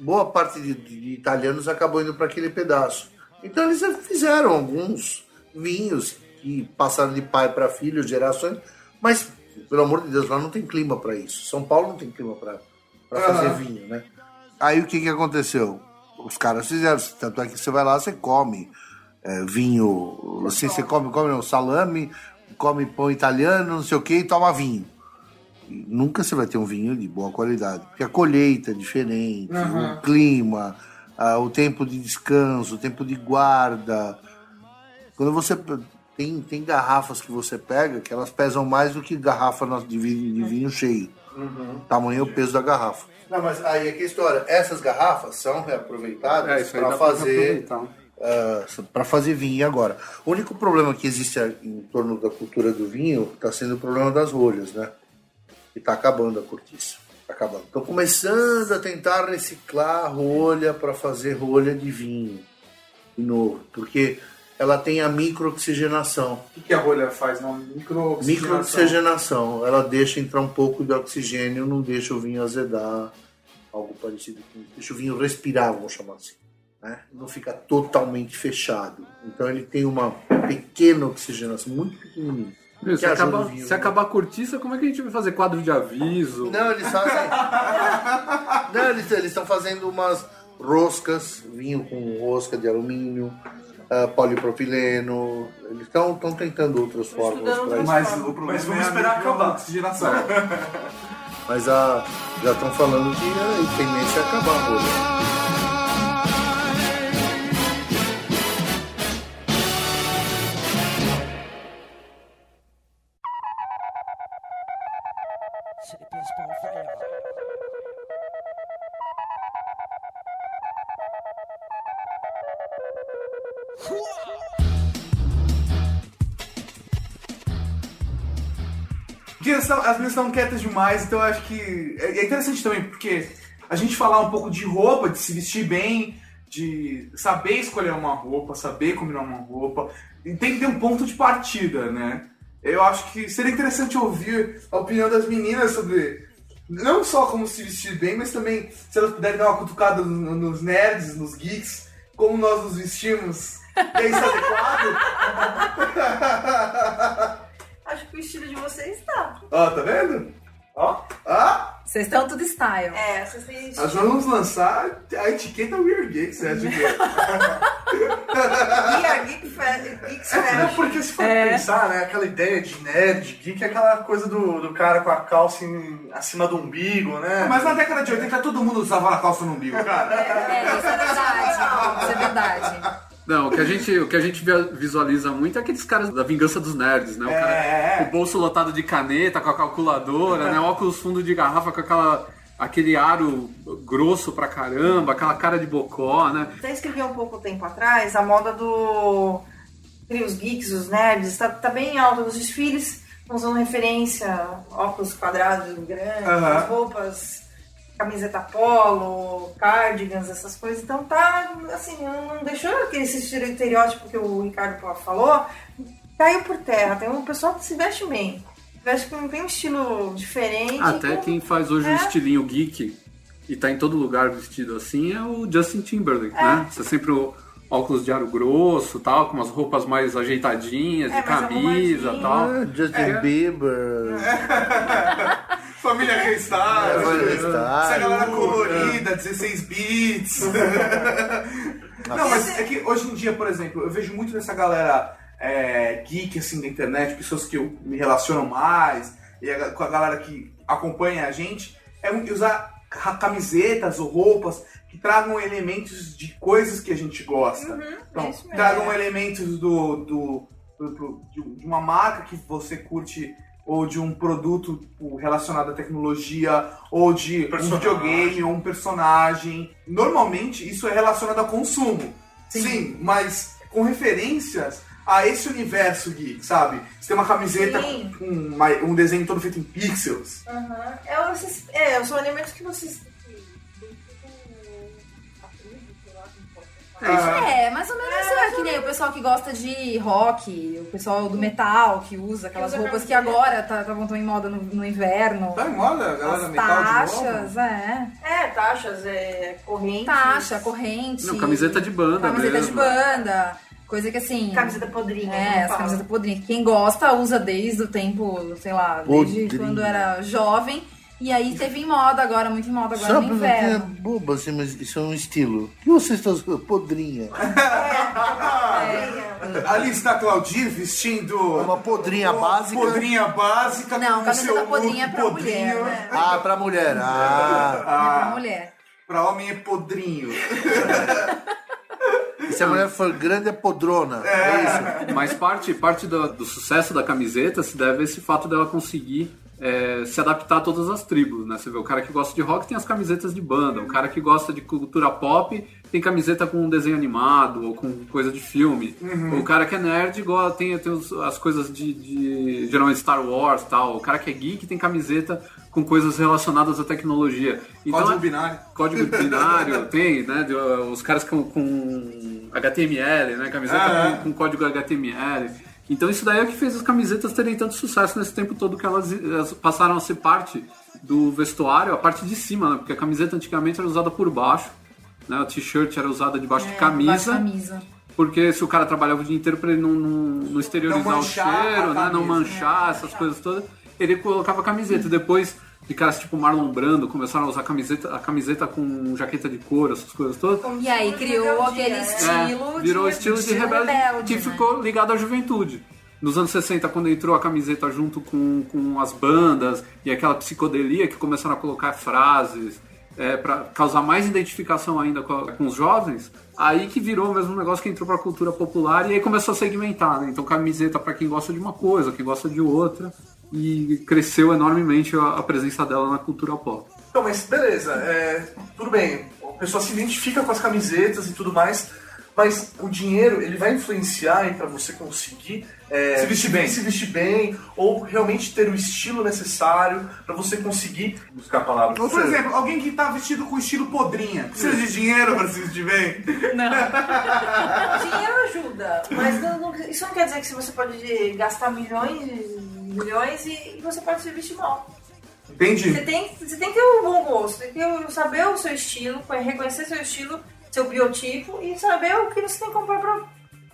boa parte de, de italianos acabou indo para aquele pedaço. Então eles fizeram alguns vinhos que passaram de pai para filho, gerações, mas, pelo amor de Deus, lá não tem clima para isso. São Paulo não tem clima para fazer vinho, né? Aí o que, que aconteceu? Os caras fizeram, tanto é que você vai lá, você come é, vinho, assim, você come, come não, salame, come pão italiano, não sei o que, e toma vinho. E nunca você vai ter um vinho de boa qualidade, porque a colheita é diferente, o clima, ah, o tempo de descanso, o tempo de guarda. Quando você tem, tem garrafas que você pega que elas pesam mais do que garrafa de vinho, de vinho cheio. Tamanho é o peso da garrafa. Não, mas aí é que a história. Essas garrafas são É, reaproveitadas aí para fazer aproveitar. para fazer vinho agora. O único problema que existe em torno da cultura do vinho está sendo o problema das rolhas, né? Que está acabando a cortiça. Tá acabando. Estão começando a tentar reciclar rolha para fazer rolha de vinho de novo, porque ela tem a microoxigenação. O que, a rolha faz? Não, micro Microoxigenação, ela deixa entrar um pouco de oxigênio, não deixa o vinho azedar, algo parecido com isso. Deixa o vinho respirar, vamos chamar assim. né? não fica totalmente fechado. Então ele tem uma pequena oxigenação, muito pequenininha. Meu, se, o vinho, se né? acabar a cortiça, como é que a gente vai fazer quadro de aviso? Não, eles fazem. *laughs* Não, eles estão fazendo umas roscas, vinho com rosca de alumínio, ah, polipropileno. Eles estão tentando outras para isso. Mas o problema Mas vamos é esperar acabar. oxigenação. *laughs* Mas já estão falando que a tendência é acabar a rolha. As meninas estão quietas demais, então acho que. É é interessante também, porque a gente falar um pouco de roupa, de se vestir bem, de saber escolher uma roupa, saber combinar uma roupa, e tem que ter um ponto de partida, né? Eu acho que seria interessante ouvir a opinião das meninas sobre. Não só como se vestir bem, mas também se elas puderem dar uma cutucada no- nos nerds, nos geeks, como nós nos vestimos. É isso adequado? *laughs* Acho que o estilo de vocês tá. Ó, tá vendo? Ó, ó. Vocês estão tudo style. É, vocês têm Nós vamos lançar a etiqueta Weird *laughs* Geek, você acha que é? E a Geek Geeks É, Fashion. porque se for É. pensar, né, aquela ideia de nerd, geek é aquela coisa do, do cara com a calça em- acima do umbigo, né? Mas na década de 80 todo mundo usava a calça no umbigo, cara. É, isso é verdade. Isso é verdade. Não, o que a gente, o que a gente visualiza muito é aqueles caras da vingança dos nerds, né? O, cara, É. o bolso lotado de caneta, com a calculadora, né? Óculos fundo de garrafa com aquela, aquele aro grosso pra caramba, aquela cara de bocó, né? Até escrevi um pouco tempo atrás, a moda do. Os geeks, os nerds, tá, tá bem alta nos desfiles, usando referência, óculos quadrados grandes, as roupas, camiseta polo, cardigans, essas coisas. Então tá, assim, não deixou aquele estereótipo que o Ricardo falou, caiu por terra. Tem um pessoal que se veste bem. Veste com tem um estilo diferente. Até com- quem faz hoje É. estilinho geek e tá em todo lugar vestido assim é o Justin Timberlake, É. né? Você sempre o óculos de aro grosso tal, com umas roupas mais ajeitadinhas, É, de camisa tal. Ah, Justin É. Bieber. *laughs* Família Restart. Família Restart. Essa galera colorida, 16 bits. *laughs* Não, mas é que hoje em dia, por exemplo, eu vejo muito dessa galera é, geek assim da internet, pessoas que eu me relaciono mais, e a- com a galera que acompanha a gente, é usar ca- camisetas ou roupas que tragam elementos de coisas que a gente gosta. Então, é isso mesmo. tragam elementos do, do, do- do- de de uma marca que você curte ou de um produto tipo, relacionado à tecnologia, ou de um Personagem. videogame, ou um personagem. Normalmente isso é relacionado a consumo. Sim, mas com referências a esse universo geek, sabe? Você tem uma camiseta Sim. com uma- um desenho todo feito em pixels. Aham. É, vocês, é, são elementos que vocês. É, mais ou menos é, que nem o pessoal que gosta de rock, o pessoal do metal que usa aquelas usa roupas que agora tá, estavam tão em moda no, no inverno. Tá em moda, galera As metal de novo? taxas, é. É, taxas, é, correntes. Taxa, corrente. Não, camiseta de banda Camiseta de mesmo. banda. Coisa que assim. Camiseta podrinha. É, como as camisetas podrinhas. Quem gosta usa desde o tempo, sei lá, desde Podrinha. quando era jovem. E aí teve em moda agora, muito em moda agora Só no inverno. boba, assim, mas isso é um estilo. O que vocês estão usando? Podrinha. *laughs* Ali está a Claudir vestindo Uma podrinha básica. podrinha básica. Não, com camiseta seu podrinha é look pra mulher, podrinho. né? Ah, pra mulher. Ah. É pra mulher. Pra homem é podrinho. E se a mulher for grande, é podrona. É, isso. Mas parte, parte do, do sucesso da camiseta se deve a esse fato dela conseguir é, se adaptar a todas as tribos, né? Você vê, o cara que gosta de rock tem as camisetas de banda, o cara que gosta de cultura pop tem camiseta com um desenho animado ou com coisa de filme. O cara que é nerd go- tem, tem os- as coisas de, de geralmente Star Wars tal. O cara que é geek tem camiseta com coisas relacionadas à tecnologia. Então, Código é- binário. Código binário, *laughs* tem, né? os caras com, com HTML, né? Camiseta Ah, é. com, com código HTML. Então isso daí é o que fez as camisetas terem tanto sucesso nesse tempo todo que elas, elas passaram a ser parte do vestuário, a parte de cima, né? Porque a camiseta antigamente era usada por baixo. né? A t-shirt era usada debaixo de É, camisa. debaixo de camisa. Porque se o cara trabalhava o dia inteiro pra ele não, não, não exteriorizar Não o a cheiro, né? não manchar essas coisas todas, ele colocava camiseta. Depois de caras tipo Marlon Brando começaram a usar camiseta, a camiseta com jaqueta de couro, essas coisas todas. E aí criou aquele é. estilo É, virou de, estilo de estilo rebelde, rebelde, que né? ficou ligado à juventude. Nos anos 60, quando entrou a camiseta junto com, com as bandas e aquela psicodelia que começaram a colocar frases é, para causar mais identificação ainda com, a- com os jovens, aí que virou mesmo um negócio que entrou pra cultura popular e aí começou a segmentar, né? Então camiseta para quem gosta de uma coisa, quem gosta de outra e cresceu enormemente a, a presença dela na cultura pop. Então, mas beleza, é, tudo bem, a pessoa se identifica com as camisetas e tudo mais, mas o dinheiro, ele vai influenciar pra você conseguir é, Se vestir bem. se vestir bem, ou realmente ter o estilo necessário pra você conseguir buscar a palavra. Ou, por exemplo, alguém que tá vestido com estilo podrinha. Precisa de dinheiro pra se vestir bem? *laughs* Dinheiro ajuda, mas não- não- isso não quer dizer que se você pode gastar milhões milhões e, e você pode se vestir mal. Entendi. Você tem, você tem que ter um bom gosto, tem que saber o seu estilo, reconhecer seu estilo, seu biotipo e saber o que você tem que comprar pra,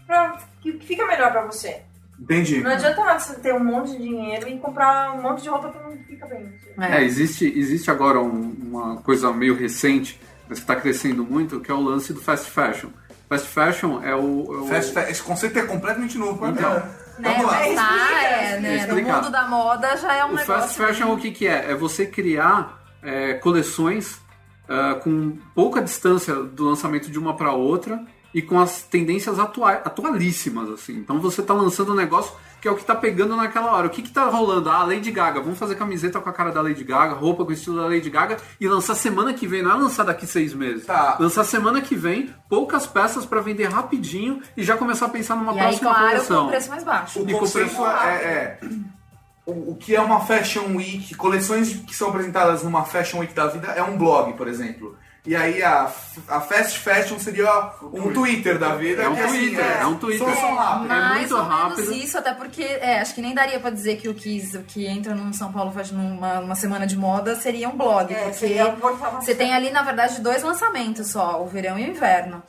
pra que fica melhor pra você. Entendi. Não adianta nada você ter um monte de dinheiro e comprar um monte de roupa que não fica bem. É, existe, existe agora um- uma coisa meio recente, mas que está crescendo muito, que é o lance do fast fashion. Fast fashion é o. é o- Fast fa- Esse conceito é completamente novo. Então. Né, Vamos lá. tá, é, né, no mundo da moda já é um O negócio. fast fashion o que, que é? É você criar é, coleções ah, com pouca distância do lançamento de uma para outra e com as tendências atua atualíssimas, assim. Então você tá lançando um negócio que é o que tá pegando naquela hora. O que que tá rolando? Ah, Lady Gaga. Vamos fazer camiseta com a cara da Lady Gaga, roupa com o estilo da Lady Gaga e lançar semana que vem. Não é lançar daqui seis meses. Tá. Lançar semana que vem, poucas peças para vender rapidinho e já começar a pensar numa E aí, próxima claro, com coleção. o preço mais baixo. O E com preço é, é o, o que é uma Fashion Week, coleções que são apresentadas numa Fashion Week da vida é um blog, por exemplo. E aí a, a Fast Fashion seria um Twitter da vida. É um assim, Twitter, é um Twitter. Solução rápida. É Mais muito ou rápido. menos isso, até porque é, acho que nem daria pra dizer que o que, o que entra num São Paulo faz numa, numa semana de moda seria um blog. É, porque um você tem ali, na verdade, dois lançamentos só, o verão e o inverno.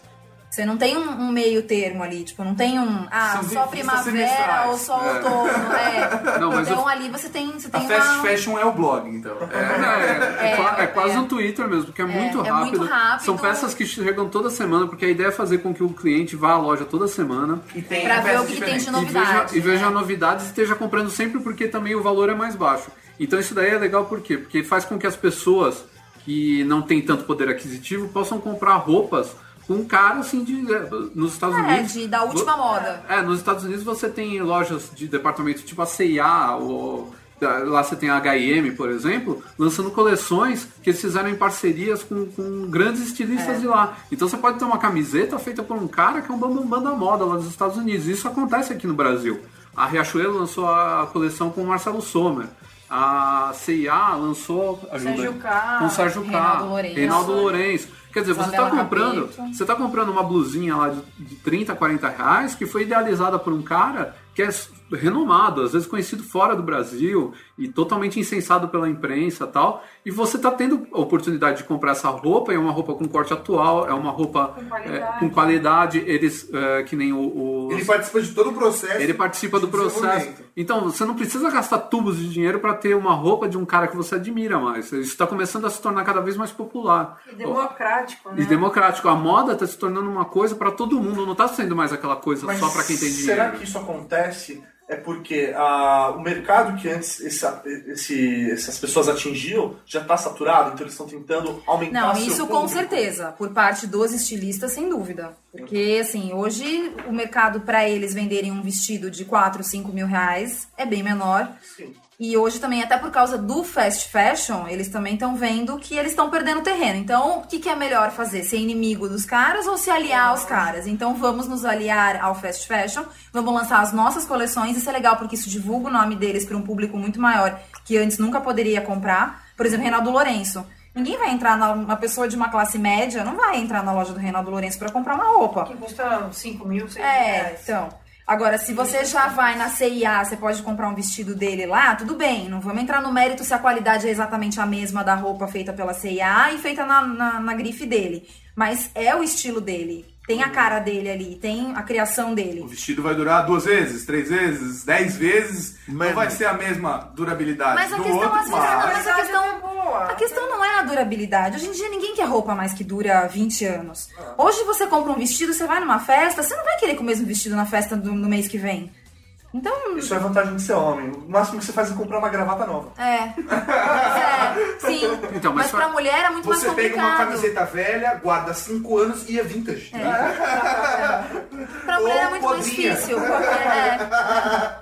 Você não tem um, um meio termo ali, tipo, não tem um. Ah, São só primavera ou só É. outono. É. *laughs* Não, mas então eu- ali você tem, você A tem Fast uma. Fashion é o blog, então. *laughs* É, é, é qua- é quase é. um Twitter mesmo, porque é, muito, é rápido. muito rápido. São peças que chegam toda semana, porque a ideia é fazer com que o cliente vá à loja toda semana E tem Pra ver o que tem de diferentes. e novidade. veja, e veja né? novidades e esteja comprando sempre porque também o valor é mais baixo. Então isso daí é legal por quê? Porque faz com que as pessoas que não têm tanto poder aquisitivo possam comprar roupas com um cara assim de. é, Nos Estados É, Unidos. de, da última moda. É, nos Estados Unidos você tem lojas de departamento tipo a C&A, ou lá você tem a H&M, por exemplo, lançando coleções que eles fizeram em parcerias com, com grandes estilistas de lá. Então você pode ter uma camiseta feita por um cara que é um bambambam da moda lá dos Estados Unidos. Isso acontece aqui no Brasil. A Riachuelo lançou a coleção com o Marcelo Sommer. A C&A lançou ajuda, Sérgio K, com o Sérgio K, Reinaldo Lourenço. Reinaldo Lourenço. Quer dizer, você está comprando, você tá comprando uma blusinha lá de, de 30, 40 reais que foi idealizada por um cara que é renomado, às vezes conhecido fora do Brasil e totalmente incensado pela imprensa e tal. E você tá tendo a oportunidade de comprar essa roupa, e é uma roupa com corte atual, é uma roupa Com é, qualidade. com qualidade, eles, é, que nem o... o- Ele participa de todo o processo. ele participa do processo. Então, você não precisa gastar tubos de dinheiro para ter uma roupa de um cara que você admira mais. Isso está começando a se tornar cada vez mais popular. E democrático, né? E democrático. A moda está se tornando uma coisa para todo mundo, não está sendo mais aquela coisa Mas só para quem tem será dinheiro. que isso acontece é porque ah, o mercado que antes essa- esse- essas pessoas atingiam já está saturado, então eles estão tentando aumentar Não, isso com certeza, por parte dos estilistas, sem dúvida. Porque, assim, hoje o mercado para eles venderem um vestido de 4, 5 mil reais é bem menor. Sim. E hoje também, até por causa do fast fashion, eles também estão vendo que eles estão perdendo terreno. Então, o que, que é melhor fazer? Ser inimigo dos caras ou se aliar aos caras? Então, vamos nos aliar ao fast fashion, vamos lançar as nossas coleções. Isso é legal porque isso divulga o nome deles para um público muito maior que antes nunca poderia comprar. Por exemplo, Reinaldo Lourenço. Ninguém vai entrar, na, uma pessoa de uma classe média não vai entrar na loja do Reinaldo Lourenço para comprar uma roupa. Que custa 5 mil, 6 mil É, reais. então. Agora, se você já vai na CIA, você pode comprar um vestido dele lá, tudo bem. Não vamos entrar no mérito se a qualidade é exatamente a mesma da roupa feita pela CIA e feita na, na, na grife dele. Mas é o estilo dele. Tem a cara dele ali, tem a criação dele. O vestido vai durar duas vezes, três vezes, dez vezes. Não vai ser a mesma durabilidade Mas a do questão, outro, às vezes, não, mas... mas a questão, a questão não é a durabilidade. Hoje em dia ninguém quer roupa mais que dura 20 anos. Hoje você compra um vestido, você vai numa festa, você não vai querer com o mesmo vestido na festa do, no mês que vem. Então. Isso é vantagem de ser homem. O máximo que você faz é comprar uma gravata nova. É. *laughs* é sim. Então, mas pra mulher é muito mais Você pega complicado. uma camiseta velha, guarda cinco anos e é vintage. Pra mulher é muito mais podrinha. difícil. porque é-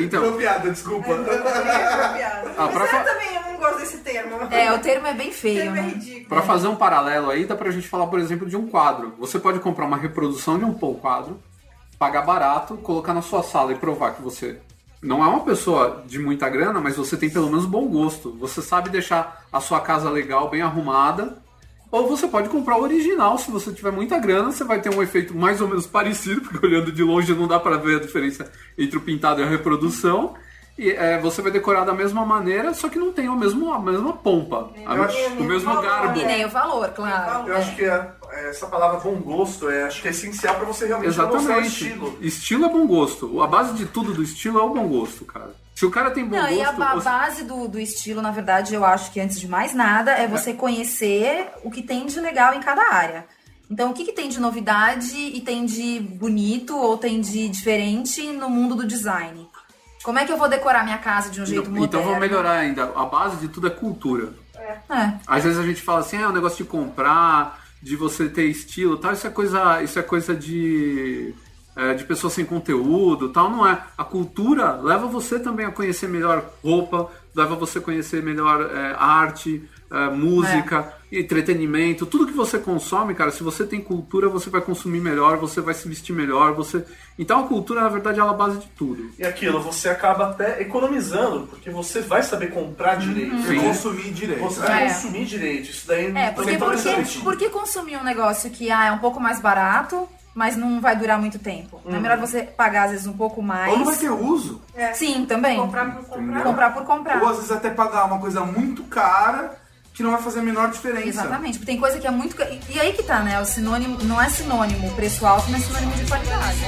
Então, Foi piada, desculpa. Ah, pra Mas fa- eu também eu não gosto desse termo. É, o termo é bem feio, termo é né? ridículo. Pra fazer um paralelo aí, dá pra gente falar, por exemplo, de um quadro. Você pode comprar uma reprodução de um Paul quadro, pagar barato, colocar na sua sala e provar que você não é uma pessoa de muita grana, mas você tem pelo menos bom gosto. Você sabe deixar a sua casa legal, bem arrumada. Ou você pode comprar o original, se você tiver muita grana, você vai ter um efeito mais ou menos parecido, *laughs* porque olhando de longe não dá pra ver a diferença entre o pintado e a reprodução. E é, você vai decorar da mesma maneira, só que não tem o mesmo, a mesma pompa, a- acho- o mesmo garbo. E nem o valor, claro. Eu acho que é- essa palavra bom gosto é, acho que é essencial pra você realmente mostrar o Exatamente. estilo. Estilo é bom gosto. A base de tudo do estilo é o bom gosto, cara. Se o cara tem bom Não, e a gosto. ba- você- base do, do estilo, na verdade, eu acho que antes de mais nada é você conhecer o que tem de legal em cada área. Então, o que, que tem de novidade e tem de bonito ou tem de diferente no mundo do design? Como é que eu vou decorar minha casa de um jeito moderno? Então vamos melhorar ainda. A base de tudo é cultura. É. Às vezes a gente fala assim, ah, é um negócio de comprar, de você ter estilo, tal. Isso é coisa, isso é coisa de é, de pessoa sem conteúdo, tal. Não é. A cultura leva você também a conhecer melhor roupa, leva você a conhecer melhor é, arte, é, música, entretenimento, tudo que você consome, cara. Se você tem cultura, você vai consumir melhor, você vai se vestir melhor, você. Então a cultura, na verdade, ela é a base de tudo. E aquilo, você acaba até economizando, porque você vai saber comprar direito. Sim. Consumir direito. Você vai É. consumir direito. Isso daí É, porque tem todo por esse que, ritmo. por que consumir um negócio que ah, é um pouco mais barato, mas não vai durar muito tempo? Não É melhor você pagar, às vezes, um pouco mais. Ou não vai ter uso. Sim, também. Comprar por comprar. Comprar por comprar. Ou às vezes até pagar uma coisa muito cara que não vai fazer a menor diferença. Exatamente, porque tem coisa que é muito. E e aí que tá, né? O sinônimo não é sinônimo preço alto, mas sinônimo de qualidade.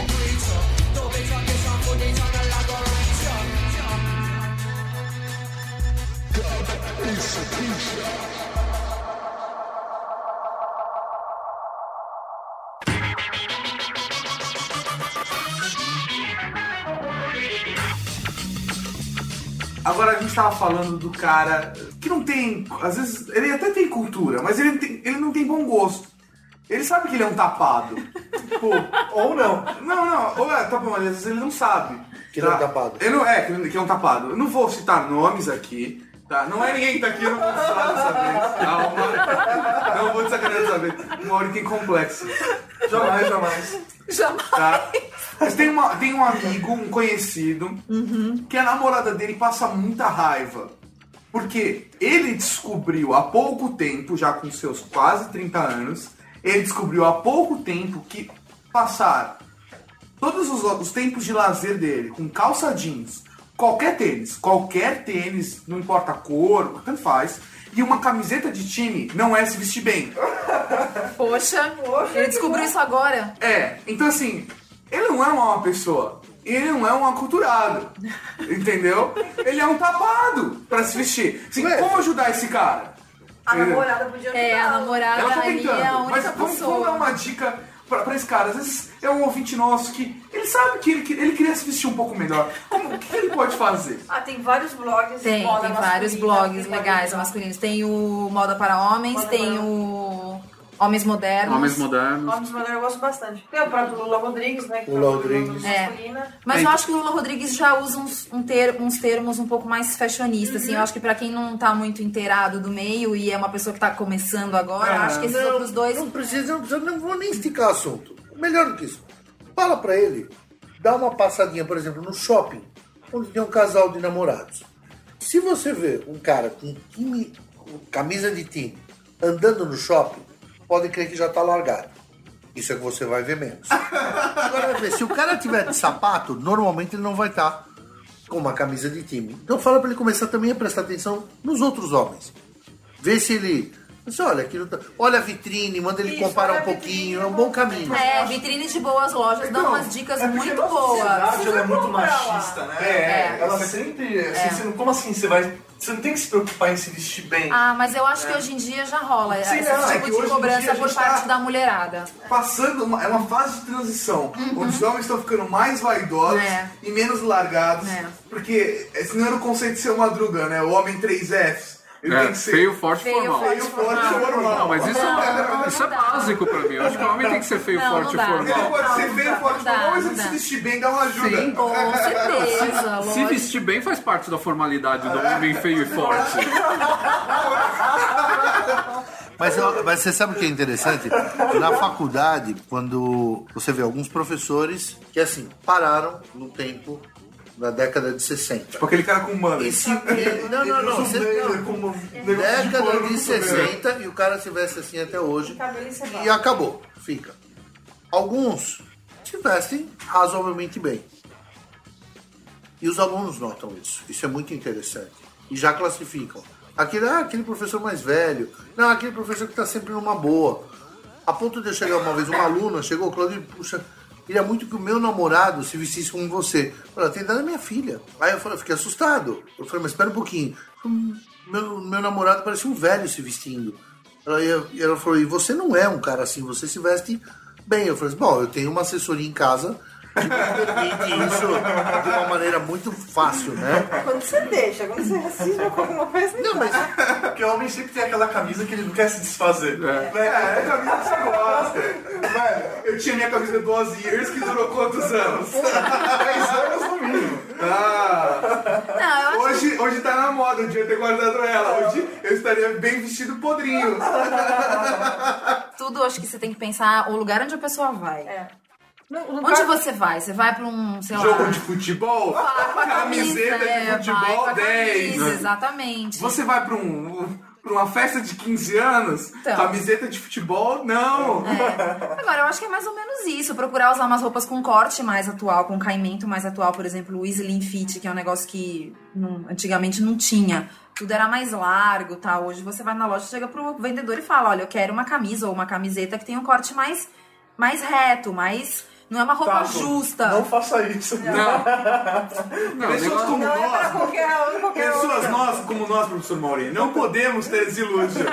Agora a gente tava falando do cara que não tem. Às vezes, ele até tem cultura, mas ele, tem- ele não tem bom gosto. Ele sabe que ele é um tapado. tipo, Ou não. não, não, ou é, tá bom, mas às vezes ele não sabe. Que ele é um tapado. Eu não, é, que ele- que é um tapado. Eu não vou citar nomes aqui, tá? Não é ninguém que tá aqui, eu não vou falar dessa vez. Calma. Não vou te sacanear dessa vez. Uma hora tem complexo. Jamais, jamais. Jamais. Tá? Mas tem, uma, tem um amigo, um conhecido, que a namorada dele passa muita raiva. Porque ele descobriu há pouco tempo, já com seus quase 30 anos, ele descobriu há pouco tempo que passar todos os, os tempos de lazer dele com calça jeans, qualquer tênis, qualquer tênis, não importa a cor, tanto faz, e uma camiseta de time não é se vestir bem. *laughs* Poxa, ele descobriu isso agora. É, então assim, ele não é uma má pessoa. Ele não é um aculturado. *laughs* Entendeu? Ele é um tapado pra se vestir. Assim, como ajudar esse cara? A namorada podia ajudar. É, a namorada Ela tá ali tentando. é a mas única vamos, vamos dar pessoa. uma dica pra, pra esse cara. Às vezes é um ouvinte nosso que ele sabe que ele, que ele queria se vestir um pouco melhor. Como, o que ele pode fazer? Ah, tem vários blogs. Tem, moda tem vários blogs legais masculinos. Tem o Moda para Homens, Moda tem para- o Homens Modernos. Homens modernos. Homens modernos eu gosto bastante. Tem o próprio Lula Rodrigues, né? Que Lula é uma Rodrigues. masculina. Mas eu acho que o Lula Rodrigues já usa uns, um ter- uns termos um pouco mais fashionistas, assim. Eu acho que pra quem não tá muito inteirado do meio e é uma pessoa que tá começando agora, Ah, acho que esses Não, outros dois. Não precisa, não precisa, não vou nem esticar o assunto. Melhor do que isso. Fala pra ele, dá uma passadinha, por exemplo, no shopping, onde tem um casal de namorados. Se você vê um cara com time, com camisa de time andando no shopping, pode crer que já tá largado. Isso é que você vai ver menos. Agora, vê, se o cara tiver de sapato, normalmente ele não vai estar com uma camisa de time. Então fala pra ele começar também a prestar atenção nos outros homens. Vê se ele Você olha, aquilo tá- olha a vitrine, manda ele Isso, comparar um a pouquinho, é um bom caminho. É, vitrine de boas lojas dão umas dicas é muito a nossa boas. sociedade, ela é muito machista, né? É. Ela sempre. Assim, não- como assim você vai. Você não tem que se preocupar em se vestir bem. Ah, mas eu acho que hoje em dia já rola Sim, esse não, é tipo que de hoje cobrança por gente parte tá- da mulherada. Passando, uma, é uma fase de transição, onde os homens estão ficando mais vaidosos É. e menos largados. É. Porque esse não era o conceito de ser uma druga, né? O homem 3Fs. Ele É, tem que ser feio, forte, Feio, formal. feio, forte e formal. Não, mas isso, Não, isso é não básico pra mim. Eu acho que o homem tem que ser feio, Não, forte e não dá. Ele formal. pode ser Não, feio, não forte e dá, formal, mas não ele se vestir bem dá uma ajuda. Sim. Com *laughs* certeza, Se lógico. vestir bem faz parte da formalidade do homem feio e forte. Mas, mas você sabe o que é interessante? Na faculdade, quando você vê alguns professores que, assim, pararam no tempo da década de 60. Tipo aquele cara com mano. E se, e- não, não, não. Você, não. Como Década de 60 e o cara se veste assim até hoje. Encebado. E acabou. Fica. Alguns se vestem razoavelmente bem. E os alunos notam isso. Isso é muito interessante. E já classificam. Aquele, ah, aquele professor mais velho. Não, aquele professor que está sempre numa boa. A ponto de eu chegar uma vez, uma aluna chegou, Claudio, puxa, queria muito que o meu namorado se vestisse como você. Eu falei, tem idade da minha filha. Aí eu falei, eu fiquei assustado. Eu falei, mas espera um pouquinho. Hum, Meu, meu namorado parecia um velho se vestindo. Ela, e ela falou, e você não é um cara assim, você se veste bem. Eu falei, bom, eu tenho uma assessoria em casa me permite isso de uma maneira muito fácil, né? Quando você deixa, quando você assina com alguma coisa, Não, mas Porque o homem sempre tem aquela camisa que ele não quer se desfazer. É. É, é a camisa que você gosta. Velho, eu tinha minha camisa do Oz Years que durou quantos anos? 10 anos no mínimo. Ah, Não, eu acho hoje, hoje tá na moda, eu devia ter guardado ela. Hoje eu estaria bem vestido podrinho. tudo, acho que você tem que pensar o lugar onde a pessoa vai. É. No, no Onde caso- você vai? Você vai pra um, sei lá... Jogo de futebol, Vai com a camiseta é, de vai futebol com a 10. camisa, Exatamente. Você vai pra um. Pra uma festa de 15 anos, Então. camiseta de futebol, não. Agora, eu acho que é mais ou menos isso. Procurar usar umas roupas com corte mais atual, com caimento mais atual. Por exemplo, o Slim Fit, que é um negócio que não- antigamente não tinha. Tudo era mais largo, tá? Hoje você vai na loja, chega pro vendedor e fala, olha, eu quero uma camisa ou uma camiseta que tenha um corte mais, mais reto, mais... Não é uma roupa Taco, justa. Não faça isso. Não. Não, Pessoas como Não é pra nós, qualquer, qualquer pessoas outra. nós, como nós, professor Mauri, não podemos ter desilúdio.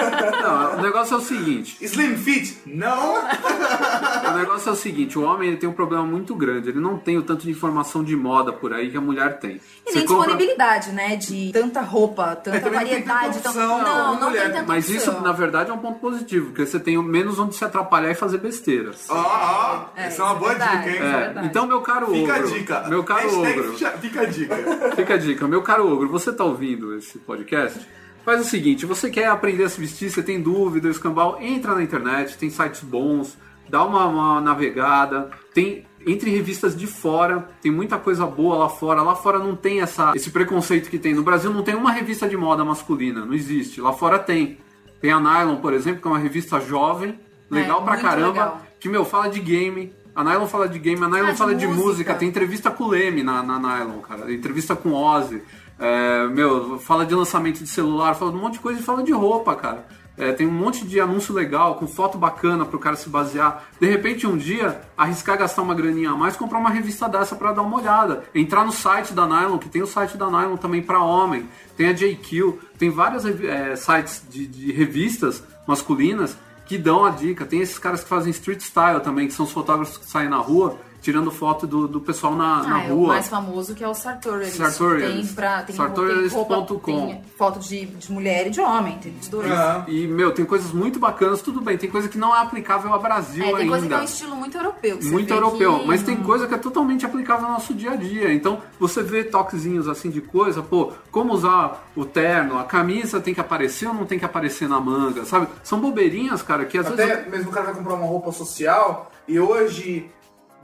não, o negócio é o seguinte. Slim fit, não. O negócio é o seguinte, o homem ele tem um problema muito grande. Ele não tem o tanto de informação de moda por aí que a mulher tem. E Você nem compra- disponibilidade, né? De tanta roupa, tanta não tem tanta variedade. tanta- opção, Não, não mulher. tem tanta Mas isso, na verdade, é um ponto positivo, porque você tem menos onde se atrapalhar e fazer besteiras. Ó, ó, É, essa é uma isso boa é verdade, dica, hein? isso é É, verdade. então, meu caro Fica a ogro, dica. meu caro Hashtag ogro, fica- a dica. *laughs* fica a dica, meu caro ogro, você tá ouvindo esse podcast? Faz o seguinte, você quer aprender a se vestir, você tem dúvida, escambau, entra na internet, tem sites bons, dá uma, uma navegada, tem entre revistas de fora, tem muita coisa boa lá fora. Lá fora não tem essa, esse preconceito que tem. No Brasil não tem uma revista de moda masculina, não existe. Lá fora tem. Tem a Nylon, por exemplo, que é uma revista jovem, legal pra muito caramba, legal. que, meu, fala de game. A Nylon fala de game, a Nylon Ah, de fala de música. música. Tem entrevista com o Leme na, na Nylon, cara. Entrevista com o Ozzy. É, meu, fala de lançamento de celular, fala de um monte de coisa e fala de roupa, cara. É, tem um monte de anúncio legal, com foto bacana pro cara se basear. De repente, um dia, arriscar gastar uma graninha a mais, comprar uma revista dessa pra dar uma olhada. Entrar no site da Nylon, que tem o site da Nylon também pra homem. Tem a JQ, tem vários é, sites de, de revistas masculinas que dão a dica. Tem esses caras que fazem street style também, que são os fotógrafos que saem na rua tirando foto do, do pessoal na, na Ah, é o rua. mais famoso que é o Sartorialist. Sartorialist. Tem, pra, tem, Sartorialist.com. tem, tem foto de, de mulher e de homem, tem os dois. E, meu, tem coisas muito bacanas, tudo bem. Tem coisa que não é aplicável ao Brasil É, tem ainda. coisa que é um estilo muito europeu. muito europeu, que mas tem coisa que é totalmente aplicável ao nosso dia a dia. Então, você vê toquezinhos assim de coisa, pô, como usar o terno, a camisa tem que aparecer ou não tem que aparecer na manga, sabe? São bobeirinhas, cara, que às vezes. Até mesmo o cara vai comprar uma roupa social e hoje,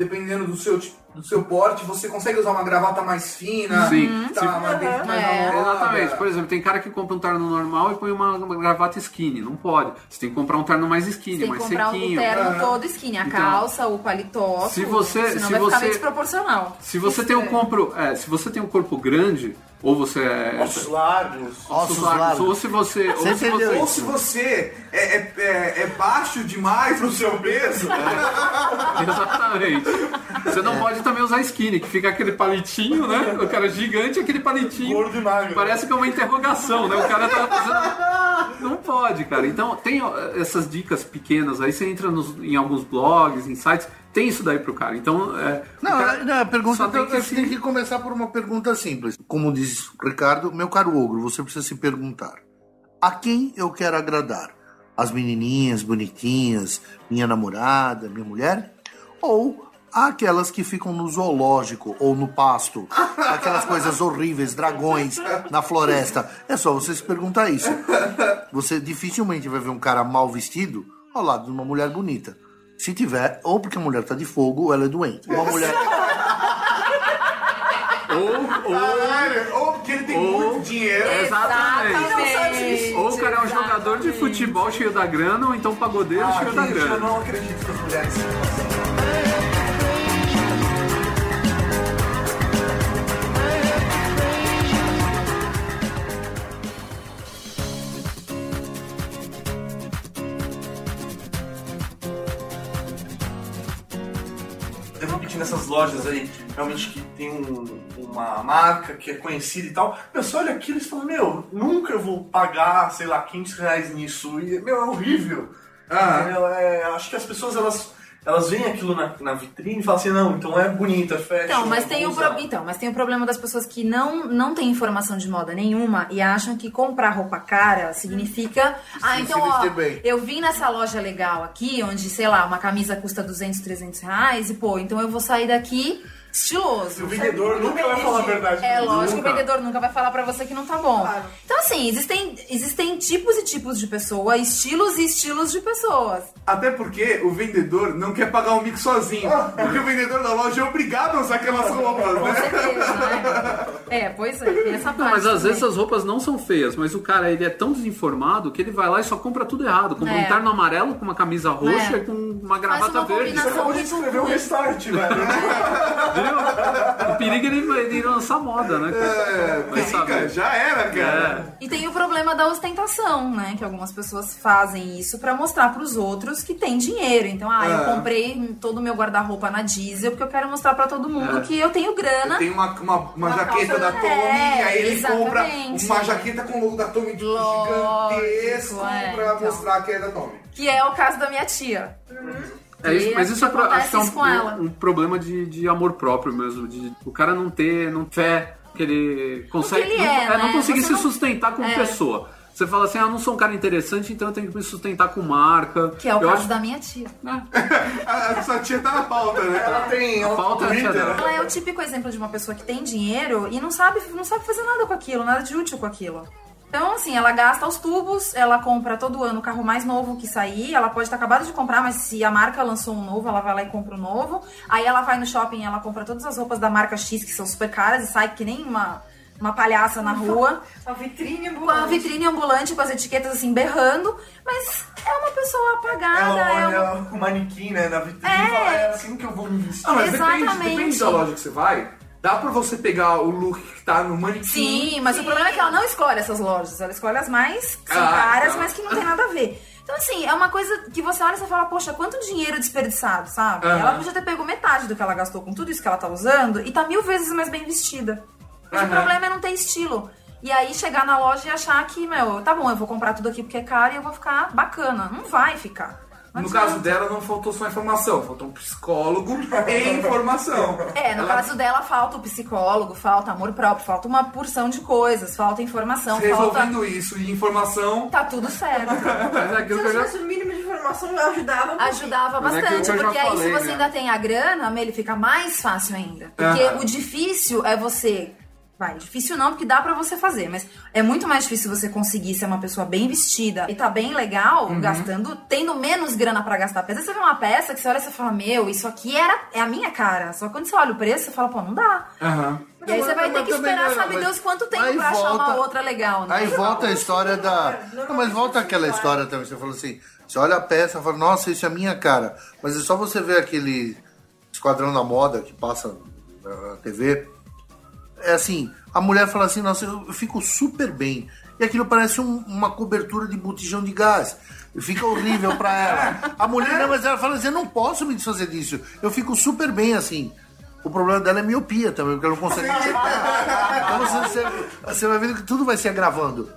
dependendo do seu, tipo- do seu porte, você consegue usar uma gravata mais fina, Sim. tá Se- mais, bem- mais É. Exatamente. Por exemplo, tem cara que compra um terno normal e põe uma, uma gravata skinny. Não pode. Você tem que comprar um terno mais skinny, Você tem que mais comprar sequinho. o terno todo skinny, a Então, calça, o paletó, se você- senão se vai você- ficar meio desproporcional. Se você tem um corpo, é, se você tem um corpo grande, ou você é. Ossos largos. Ossos largos. Ou se você. Ou se você Ou se você é, é, é- é baixo demais pro seu peso, *laughs* Exatamente. Você não pode também usar skinny, que fica aquele palitinho, né? O cara gigante, aquele palitinho. Gordo e magro. Parece que é uma interrogação, né? O cara tá fazendo. Não pode, cara. Então, tem essas dicas pequenas aí, você entra nos- em alguns blogs, em sites, tem isso daí pro cara. Então, é. Não, cara não, a pergunta tem que, que tem se- que começar por uma pergunta simples. Como diz o Ricardo, meu caro ogro, você precisa se perguntar: a quem eu quero agradar? As menininhas bonitinhas, minha namorada, minha mulher? Ou aquelas que ficam no zoológico ou no pasto? Aquelas coisas horríveis, dragões na floresta. É só você se perguntar isso. Você dificilmente vai ver um cara mal vestido ao lado de uma mulher bonita. Se tiver, ou porque a mulher tá de fogo ou ela é doente. Uma mulher. Ou, ou, Caralho, ou porque ele tem Ou- muito dinheiro. Exatamente. ou o cara é um jogador de futebol cheio da grana, ou então pagodeiro Ah, cheio da gente, eu grana. não acredito que as mulheres nessas lojas aí, realmente que tem um- uma marca que é conhecida e tal. Meu, você olha aquilo e fala, meu, nunca eu vou pagar, sei lá, 500 reais nisso. E, meu, é horrível. Ah. É, acho que as pessoas, elas, elas veem aquilo na, na vitrine e falam assim, não, então é bonito, é fashion. Então, mas eu tem, o pro... então, mas tem o problema das pessoas que não, não têm informação de moda nenhuma e acham que comprar roupa cara significa. Ah, Se então, ó, eu vim nessa loja legal aqui, onde, sei lá, uma camisa custa 200, 300 reais, e pô, então eu vou sair daqui estiloso. O vendedor nunca vai falar a verdade. É você. lógico que o Nunca. vendedor nunca vai falar pra você que não tá bom. Então, assim, existem, existem tipos e tipos de pessoa, estilos e estilos de pessoas. Até porque o vendedor não quer pagar o mico sozinho. Porque o vendedor da loja é obrigado a usar aquelas roupas, Com né? certeza, né? É, pois é, tem essa parte. Não, mas às também. vezes as roupas não são feias, mas o cara ele é tão desinformado que ele vai lá e só compra tudo errado. Compra É. um terno amarelo com uma camisa roxa É. e com uma gravata uma verde. combinação Acabou de escrever um restart, velho. *laughs* Viu? O perigo é ele, vai- ele lançar moda, né? É, Vai fica, saber. já era, cara. E tem o problema da ostentação, né? Que algumas pessoas fazem isso pra mostrar pros outros que tem dinheiro. Então, ah, eu É. comprei todo o meu guarda-roupa na Diesel porque eu quero mostrar pra todo mundo É. que eu tenho grana. Tem uma, uma, uma Uma jaqueta da Tommy, É, aí ele compra exatamente. uma jaqueta com o logo da Tommy gigantesco é, pra então. mostrar que é da Tommy. Que é o caso da minha tia. É isso, mas isso é, acontece acho que é um, um problema de, de amor próprio mesmo. De o cara não ter não fé que ele consegue. ele não, é, não né? conseguir Você se não- sustentar como É. pessoa. Você fala assim, ah, não sou um cara interessante, então eu tenho que me sustentar com marca. Que é o eu caso acho- da minha tia. *laughs* A, a sua tia tá na pauta, né? Ela tem. Ela pauta é a. Ela é o típico exemplo de uma pessoa que tem dinheiro e não sabe, não sabe fazer nada com aquilo, nada de útil com aquilo. Então, assim, ela gasta os tubos, ela compra todo ano o carro mais novo que sair, ela pode estar acabada de comprar, mas se a marca lançou um novo, ela vai lá e compra um novo. Aí ela vai no shopping, ela compra todas as roupas da marca X, que são super caras, e sai que nem uma, uma palhaça na rua. A vitrine Com a vitrine ambulante, com as etiquetas assim, berrando. Mas é uma pessoa apagada, Ela é olha uma... o manequim, né, na vitrine É. e fala, é assim que eu vou me vestir. Ah, mas depende, Exatamente. depende da loja que você vai. Dá pra você pegar o look que tá no manequim. Sim, mas o problema é que ela não escolhe essas lojas. Ela escolhe as mais que são Ah, caras, tá. mas que não tem nada a ver. Então, assim, é uma coisa que você olha e você fala, poxa, quanto dinheiro desperdiçado, sabe? Aham. Ela podia ter pego metade do que ela gastou com tudo isso que ela tá usando e tá mil vezes mais bem vestida. Mas o Aham. problema é não ter estilo. E aí chegar na loja e achar que, meu, tá bom, eu vou comprar tudo aqui porque é caro e eu vou ficar bacana. Não vai ficar. No caso dela, não faltou só informação, faltou um psicólogo e *laughs* informação. É, no Ela caso dela falta o psicólogo, falta amor próprio, falta uma porção de coisas, falta informação, falta. Resolvendo isso e informação, Tá tudo certo. *laughs* Mas é Se eu eu já... tivesse o mínimo de informação, ajudava. muito. Ajudava é bastante, já porque aí falei, se você né? ainda tem a grana, ele fica mais fácil ainda. Porque Aham. o difícil é você. Vai, difícil não, porque dá pra você fazer, mas é muito mais difícil você conseguir ser uma pessoa bem vestida e tá bem legal, Uhum. gastando, tendo menos grana pra gastar. Porque às vezes você vê uma peça que você olha e você fala, meu, isso aqui era, é a minha cara. Só que quando você olha o preço, você fala, pô, não dá. Aham. E aí você vai ter que esperar, não, sabe mas Deus, quanto tempo aí pra achar uma volta- outra legal, né? Aí volta a história da. Não, mas volta aquela história também. Você falou assim: você olha a peça e fala, nossa, isso é a minha cara. Mas é só você ver aquele Esquadrão da Moda que passa na TV. É assim, a mulher fala assim, nossa, eu, eu fico super bem. E aquilo parece um- uma cobertura de botijão de gás. Fica horrível pra ela. A mulher, não, mas ela fala assim, eu não posso me desfazer disso. Eu fico super bem assim. O problema dela é miopia também, porque ela não consegue *laughs* enxergar. Então você, você- você vai vendo que tudo vai se agravando.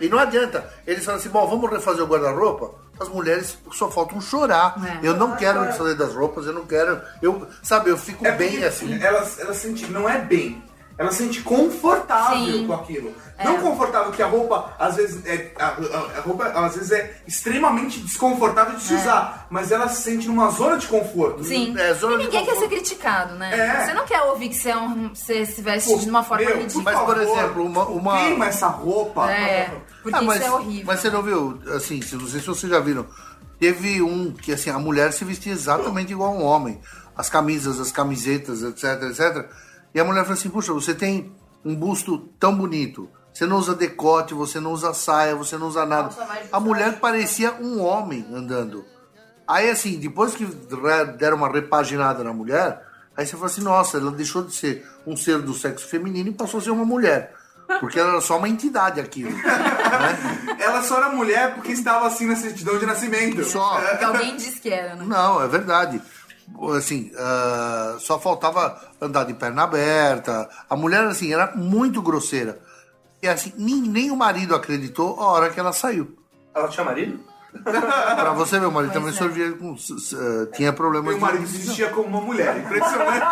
E não adianta. Eles falam assim, bom, vamos refazer o guarda-roupa? As mulheres só faltam chorar. É. Eu não quero desfazer das roupas, eu não quero. Eu, sabe, eu fico É bem assim. Ela, ela sente, não é bem. Ela se sente confortável Sim. com aquilo. É. Não confortável que a roupa, às vezes, é, a, a- a roupa, às vezes, é extremamente desconfortável de se usar. Mas ela se sente numa zona de conforto. Sim. É, zona e de ninguém quer ser criticado, né? É. Você não quer ouvir que você, é um, você se veste Pô, de uma forma meu, ridícula. Mas, por exemplo, uma- uma- Queima essa roupa. É, porque Ah, mas, isso é horrível. Mas você não viu, assim, se- não sei se vocês já viram. Teve um que assim, a mulher se vestia exatamente igual a um homem. As camisas, as camisetas, etc, etc. E a mulher falou assim, puxa, você tem um busto tão bonito. Você não usa decote, você não usa saia, você não usa nada. A mulher parecia um homem andando. Aí assim, depois que deram uma repaginada na mulher, aí você fala assim, nossa, ela deixou de ser um ser do sexo feminino e passou a ser uma mulher. Porque ela era só uma entidade aquilo. né? *laughs* Ela só era mulher porque estava assim na certidão de nascimento. Só. Porque alguém disse que era, né? Não, é verdade. Assim, ah, só faltava andar de perna aberta. A mulher, assim, era muito grosseira. E assim, nem, nem o marido acreditou a hora que ela saiu. Ela tinha marido? *laughs* Pra você ver, o marido também é. sorvia com. ah, tinha problemas Meu marido se vestia como uma mulher. Impressionante.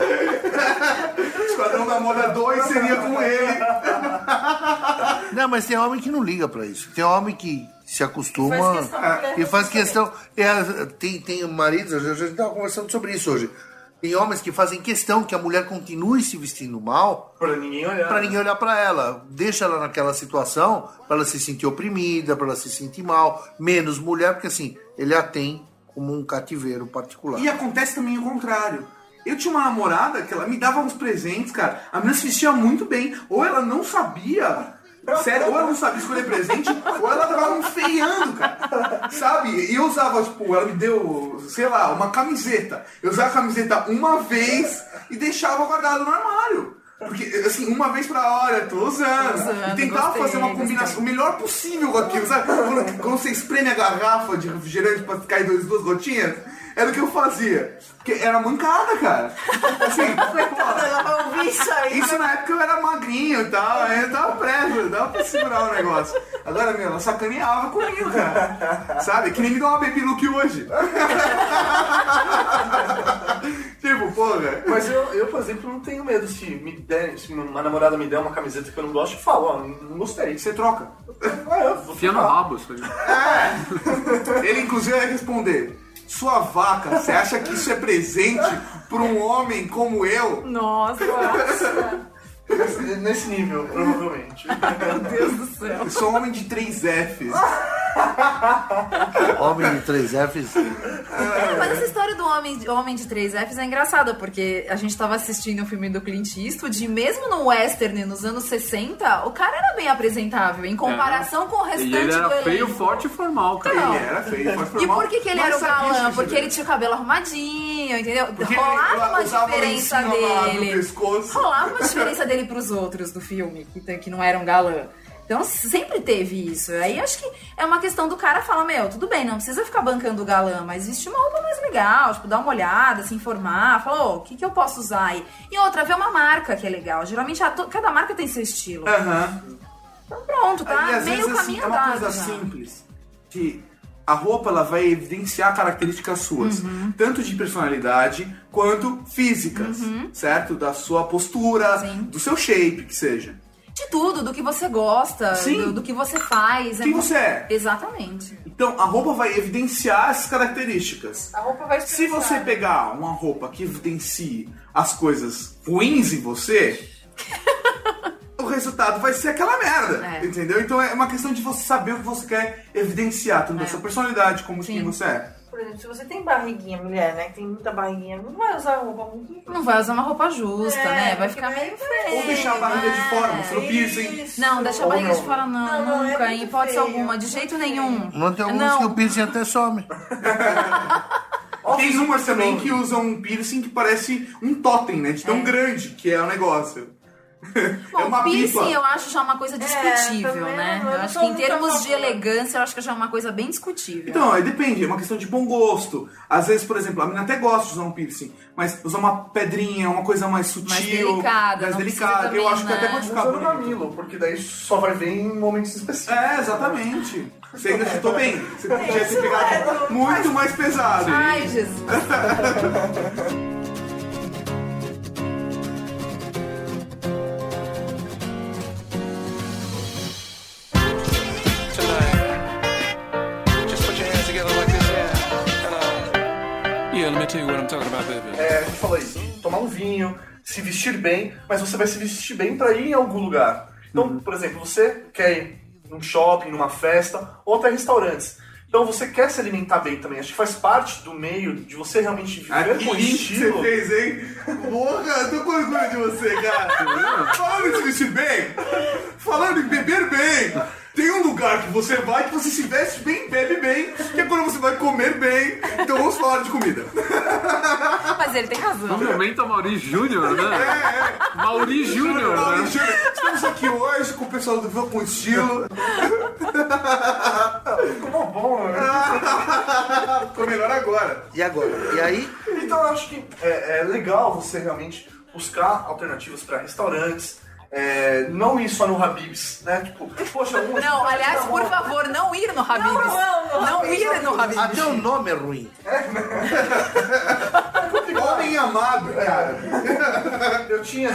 *laughs* Esquadrão da Moda 2 seria com ele. Não, mas tem homem que não liga pra isso. Tem homem que se acostuma Faz questão, né? e faz questão. É, tem, tem maridos, a gente estava conversando sobre isso hoje. Tem homens que fazem questão que a mulher continue se vestindo mal Pra ninguém olhar. Pra ninguém olhar pra ela. Deixa ela naquela situação pra ela se sentir oprimida, pra ela se sentir mal. Menos mulher, porque assim, ele a tem como um cativeiro particular. E acontece também o contrário. Eu tinha uma namorada que ela me dava uns presentes, cara. A menina se vestia muito bem. Ou ela não sabia. Sério, ou ela não sabia escolher presente, ou ela tava me feiando, cara. Sabe? E eu usava, tipo, ela me deu, sei lá, uma camiseta. Eu usava a camiseta uma vez e deixava guardada no armário. Porque, assim, uma vez pra hora, tô usando. Usando, e tentava gostei, fazer uma gostei. combinação o melhor possível com aquilo, sabe? Quando, quando você espreme a garrafa de refrigerante pra cair dois, duas gotinhas, era o que eu fazia. Porque era mancada, cara. Assim, Coitada, ela vai ouvir isso aí. isso na época eu era magrinho e tal, aí eu tava preso, dava pra segurar o negócio. Agora, meu, ela sacaneava comigo, cara. Sabe? Que nem me dá uma baby look hoje. *laughs* tipo, porra. Mas eu, eu, por exemplo, não tenho medo se me der, se uma namorada me der uma camiseta que eu não gosto, eu falo, ó, não, gostei. Você troca. Ah, eu vou Enfia no rabo isso aí. Ele, inclusive, vai responder. Sua vaca, você acha que isso é presente pra um homem como eu? Nossa, Nesse, nesse nível, provavelmente. meu Deus do céu. Eu sou um homem de 3 Fs. *laughs* Homem de três Fs. É, mas essa história do homem, de- homem de 3 Fs é engraçada, porque a gente tava assistindo o filme do Clint Eastwood e mesmo no western, nos anos 60, o cara era bem apresentável, em comparação com o E restante ele era do feio, elenco. forte e formal, cara. Não. Ele era feio, pode E formar- por que, que ele Mas era o galã? Porque ele tinha o cabelo arrumadinho, entendeu? Porque ele Rolava uma diferença dele. Rolava uma diferença dele pros outros do filme, que, que não eram galã. Então sempre teve isso. Aí acho que é uma questão do cara falar, meu, tudo bem, não precisa ficar bancando o galã, mas vestir uma roupa mais legal, tipo, dar uma olhada, se informar, falar, ô, o que, que eu posso usar aí? E outra, ver uma marca que é legal. Geralmente a cada marca tem seu estilo. Aham. Então pronto, tá? E Meio vezes, assim, caminho é uma coisa já. simples. Que a roupa ela vai evidenciar características suas, Uhum. tanto de personalidade quanto físicas, Uhum. certo? Da sua postura, Sim. do seu shape, que seja. De tudo, do que você gosta, Sim. do, do que você faz. Quem muito- você é? Exatamente. Então, a roupa vai evidenciar essas características. A roupa vai Se você pegar uma roupa que evidencie as coisas ruins em você, *laughs* o resultado vai ser aquela merda, É. entendeu? Então é uma questão de você saber o que você quer evidenciar, tanto da sua personalidade como de quem você é. Por exemplo, se você tem barriguinha, mulher, né? Que tem muita barriguinha, não vai usar roupa muito. Não vai usar uma roupa justa, É, né? Vai ficar meio feio. Ou deixar a barriga de fora, mostrando o piercing. É. Isso. Não, deixa a Ou barriga não. de fora não, Não, não, é nunca, em muito hipótese feio. alguma, de jeito nenhum. Não tem alguns Não. que o piercing até some. *laughs* Tem umas também que usam um piercing que parece um totem, né? De tão grande que é o negócio. *laughs* Bom, é uma piercing pipa. eu acho já uma coisa discutível, também né? Eu eu acho que em termos de elegância, eu acho que já é uma coisa bem discutível. Então, aí depende, é uma questão de bom gosto. Às vezes, por exemplo, a menina até gosta de usar um piercing, mas usar uma pedrinha, uma coisa mais sutil, Mais delicada, mais delicada. precisa Eu também, acho que até né? pode ficar Usa no bonito. mamilo, porque daí só vai ver em momentos específicos. É, exatamente. Você ainda chutou bem. Você podia ter pegado muito mais pesado. Ai, Jesus. *laughs* let me tell you what I'm talking about, baby. É, a gente falou isso. Tomar um vinho, se vestir bem, mas você vai se vestir bem pra ir em algum lugar. Então, por exemplo, você quer ir num shopping, numa festa, ou até restaurantes. Então você quer se alimentar bem também. Acho que faz parte do meio de você realmente viver Ah, que com estilo. você fez, hein? Porra, eu tô com orgulho de você, cara. Falando em se vestir bem, falando em beber bem, tem um lugar que você vai que você se veste bem, bebe bem, que é quando você vai comer bem. Então vamos falar de comida. Mas ele tem razão. No momento, a Mauri Júnior, né? Mauri Júnior, Paulo né? Júnior, Estamos aqui hoje com o pessoal do Vão com Estilo. Ficou bom, né? Ficou melhor agora. E agora? E aí? Então eu acho que é, é legal você realmente buscar alternativas para restaurantes. É, não ir só no Habib's, né? Tipo, poxa, um Não, aliás, por favor, não ir no Habib's. Não, não, Não ir no Habib's. Até o nome é ruim. *laughs* Homem amado, cara. *laughs* Eu tinha,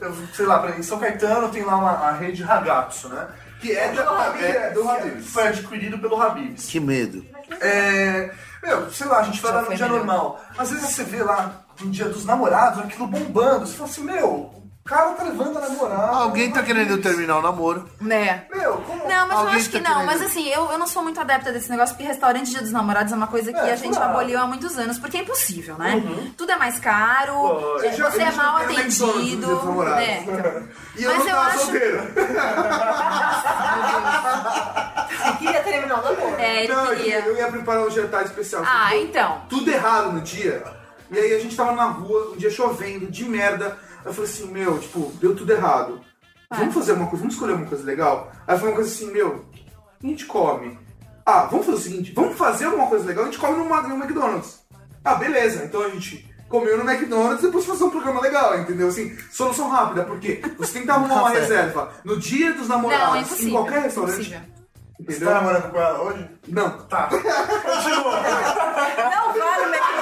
eu, sei lá, pra- em São Caetano tem lá uma, a rede Ragazzo, né? Que é, da, é do Habib's. Foi adquirido pelo Habib's. Que medo. É, meu, sei lá, a gente vai lá no dia melhor. normal. Às vezes você vê lá no dia dos namorados aquilo bombando. Você fala assim, meu, cara tá levando a namorada. Alguém tá querendo terminar o namoro. Né? Meu, como? Não, mas Alguém eu acho que tá não. querendo- Mas assim, eu, eu não sou muito adepta desse negócio, porque restaurante Dia dos Namorados é uma coisa que É, a gente claro. aboliu há muitos anos, porque é impossível, né? Tudo é mais caro, Pô, é, eu já- você eu é já mal tenho McDonald's no Dia dos atendido. Namorados. né? Então, *laughs* E eu Mas não eu tava acho- solteiro. Você queria terminar o namoro. É, ele Não, queria. eu ia preparar um jantar especial. Ah, então. Tudo errado no dia. E aí a gente tava na rua, um dia chovendo, de merda. Eu falei assim, meu, tipo, deu tudo errado. Vamos fazer uma coisa, vamos escolher uma coisa legal? Aí foi uma coisa assim, meu, o que a gente come? Ah, vamos fazer o seguinte, vamos fazer alguma coisa legal, a gente come no, McDonald's. Ah, beleza, então a gente comeu no McDonald's e depois fazer um programa legal, entendeu? Assim, solução rápida, porque você tem que arrumar *laughs* uma reserva no dia dos Não, é namorados, em qualquer restaurante. impossível. Você Entendeu? tá namorando com ela hoje? Não. Tá. Não vá no McDonald's.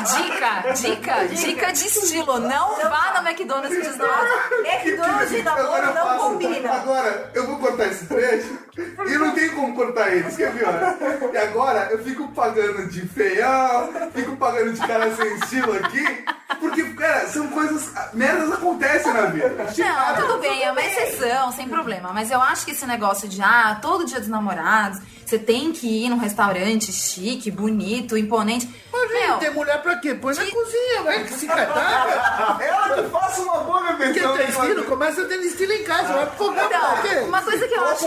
Dica, dica, dica de estilo. Não vá no McDonald's Namorados. *laughs* McDonald's e namoro não faço- combina. Agora, eu vou cortar esse trecho e não tenho como cortar ele, isso que é pior. E agora eu fico pagando de feião, fico pagando de cara sem estilo aqui, porque, cara, são coisas. Merdas acontecem na vida. Não, tudo bem, é uma exceção, sem problema. Mas eu acho que esse negócio de, ah, todo dia dos namorados, você tem que ir num restaurante chique, bonito, imponente. Mas, Meu, tem mulher pra quê? Põe na cozinha, vai se catar. *laughs* Ela que faça uma boa Quer refeição. ter estilo? Começa a ter estilo em casa. Vai pro Então, uma coisa que eu acho.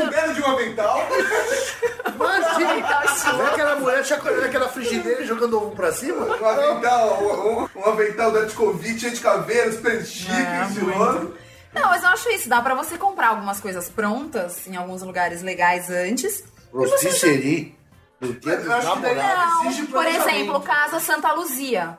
Avental. Imagina. Vê aquela mulher chacoalhando aquela frigideira e jogando ovo pra cima? Um avental, um, um avental da Tchikovic, cheio de caveiras, super chique, estiloso. Não, mas eu acho isso. Dá pra você comprar algumas coisas prontas em alguns lugares legais antes. Rotisserie. No dia dos Eu acho que daí- namorados. Não, por exemplo, Casa Santa Luzia.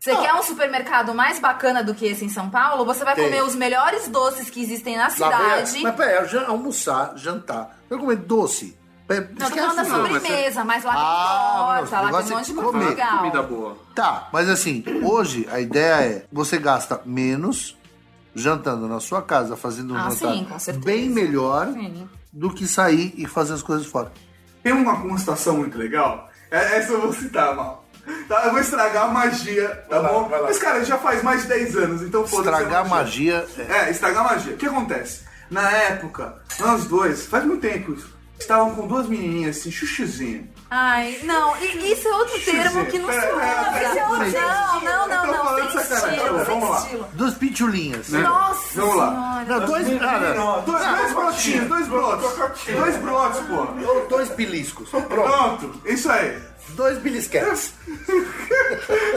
Você quer um supermercado mais bacana do que esse em São Paulo? Você vai Tem. comer os melhores doces que existem na Lá cidade. Mas peraí, almoçar, jantar. Eu comer doce. Não, tô esquece falando da sobremesa, mas lá tem Ah, torta, lá tem um monte de é comer. legal. Comida boa. Tá, mas assim, hoje a ideia é você gasta menos jantando na sua casa, fazendo um Ah, jantar sim, bem melhor Sim. do que sair e fazer as coisas fora. Tem uma, uma situação muito legal. É- Essa eu vou citar, mal. Tá, eu vou estragar a magia, tá Vai bom? lá. Mas, cara, já faz mais de 10 anos, então foda-se. Estragar a magia. é- É, estragar a magia. O que acontece? Na época, nós dois, faz muito tempo isso, estavam com duas menininhas assim, chuchuzinho. Ai, não, e- isso é outro termo que não se Pera, usa. pera, pera, Não, pera. não, não, não, falando sem sacanagem. estilo, Tá vamos lá. Duas pitulinhas. Nossa Vamos lá. Não, dois, cara, Não, Dois, dois brotinhos, dois brotos. Dois brotos, pô. dois piliscos. Pronto. Pronto, isso aí. Dois belisquetes.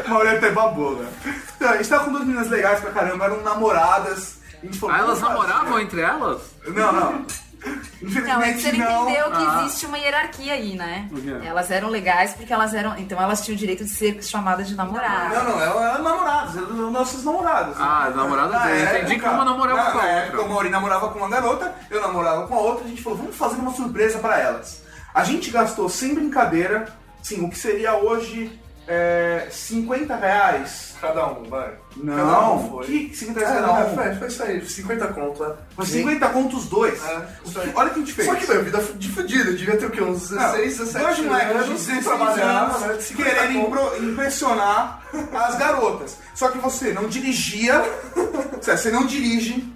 Maurício *laughs* até babou, né? Então, a gente tava com duas meninas legais pra caramba, eram namoradas. A gente falou, Ah, elas namoravam entre elas? Não, não. *laughs* Não, Infelizmente você não. entendeu que Ah. existe uma hierarquia aí, né? O? Elas eram legais porque elas eram. Então elas tinham o direito de ser chamadas de namorada. Não, não, elas eram namoradas, eram nossas namoradas. Ah, namoradas Na dele. Eu entendi época- que uma namorava na com a época, outra. O Mauri namorava com uma garota, eu namorava com a outra, a gente falou, vamos fazer uma surpresa pra elas. A gente gastou sem brincadeira, sim, o que seria hoje é, 50 reais. Cada um, vai. Não, Cada um foi. que 50 É, reais cada um? foi, foi isso aí, 50 conto, né? Foi 50 contos os dois. É. Olha o que a gente fez. Só que, meu, vida de fudido, eu devia ter o quê? Uns 16, 17 Dois moleques de anos, 16 trabalhava, né? anos 50 querendo conto. impro- impressionar as garotas. Só que você não dirigia, *laughs* você não dirige,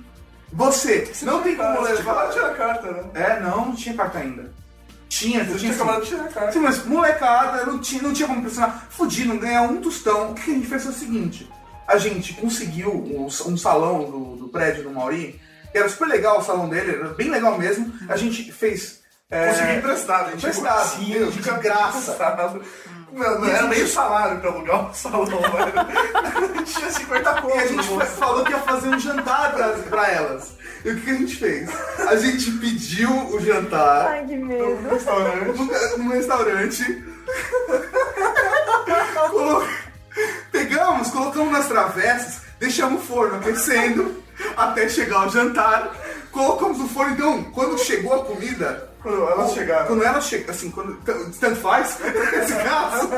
você não tem como Você tinha levar... de tirar a carta, né? É, não, não tinha carta ainda. Tinha, Eu tinha acabado de tirar a carta. Sim, mas molecada, não tinha, não tinha como impressionar. Fudir, não ganhar um tostão. O que a gente fez foi o seguinte: a gente conseguiu um, um salão do, do prédio do Mauri, que era super legal o salão dele, era bem legal mesmo. A gente fez. é, Consegui emprestado, a gente Emprestado, Sim, de- de graça. Emprestado. Não, não era meio salário pra alugar o salão, velho. *laughs* *laughs* Tinha 50 conto. E a gente falou que ia fazer um jantar pra, pra elas. E o que, a gente fez? A gente pediu o jantar Ai, que medo. no restaurante. num, num restaurante. *laughs* Colo- Pegamos, colocamos nas travessas, deixamos o forno aquecendo até chegar o jantar. Colocamos o forno, então, quando chegou a comida. Quando elas chegaram. Quando ela chega, assim, quando. Tanto faz, *laughs* nesse caso.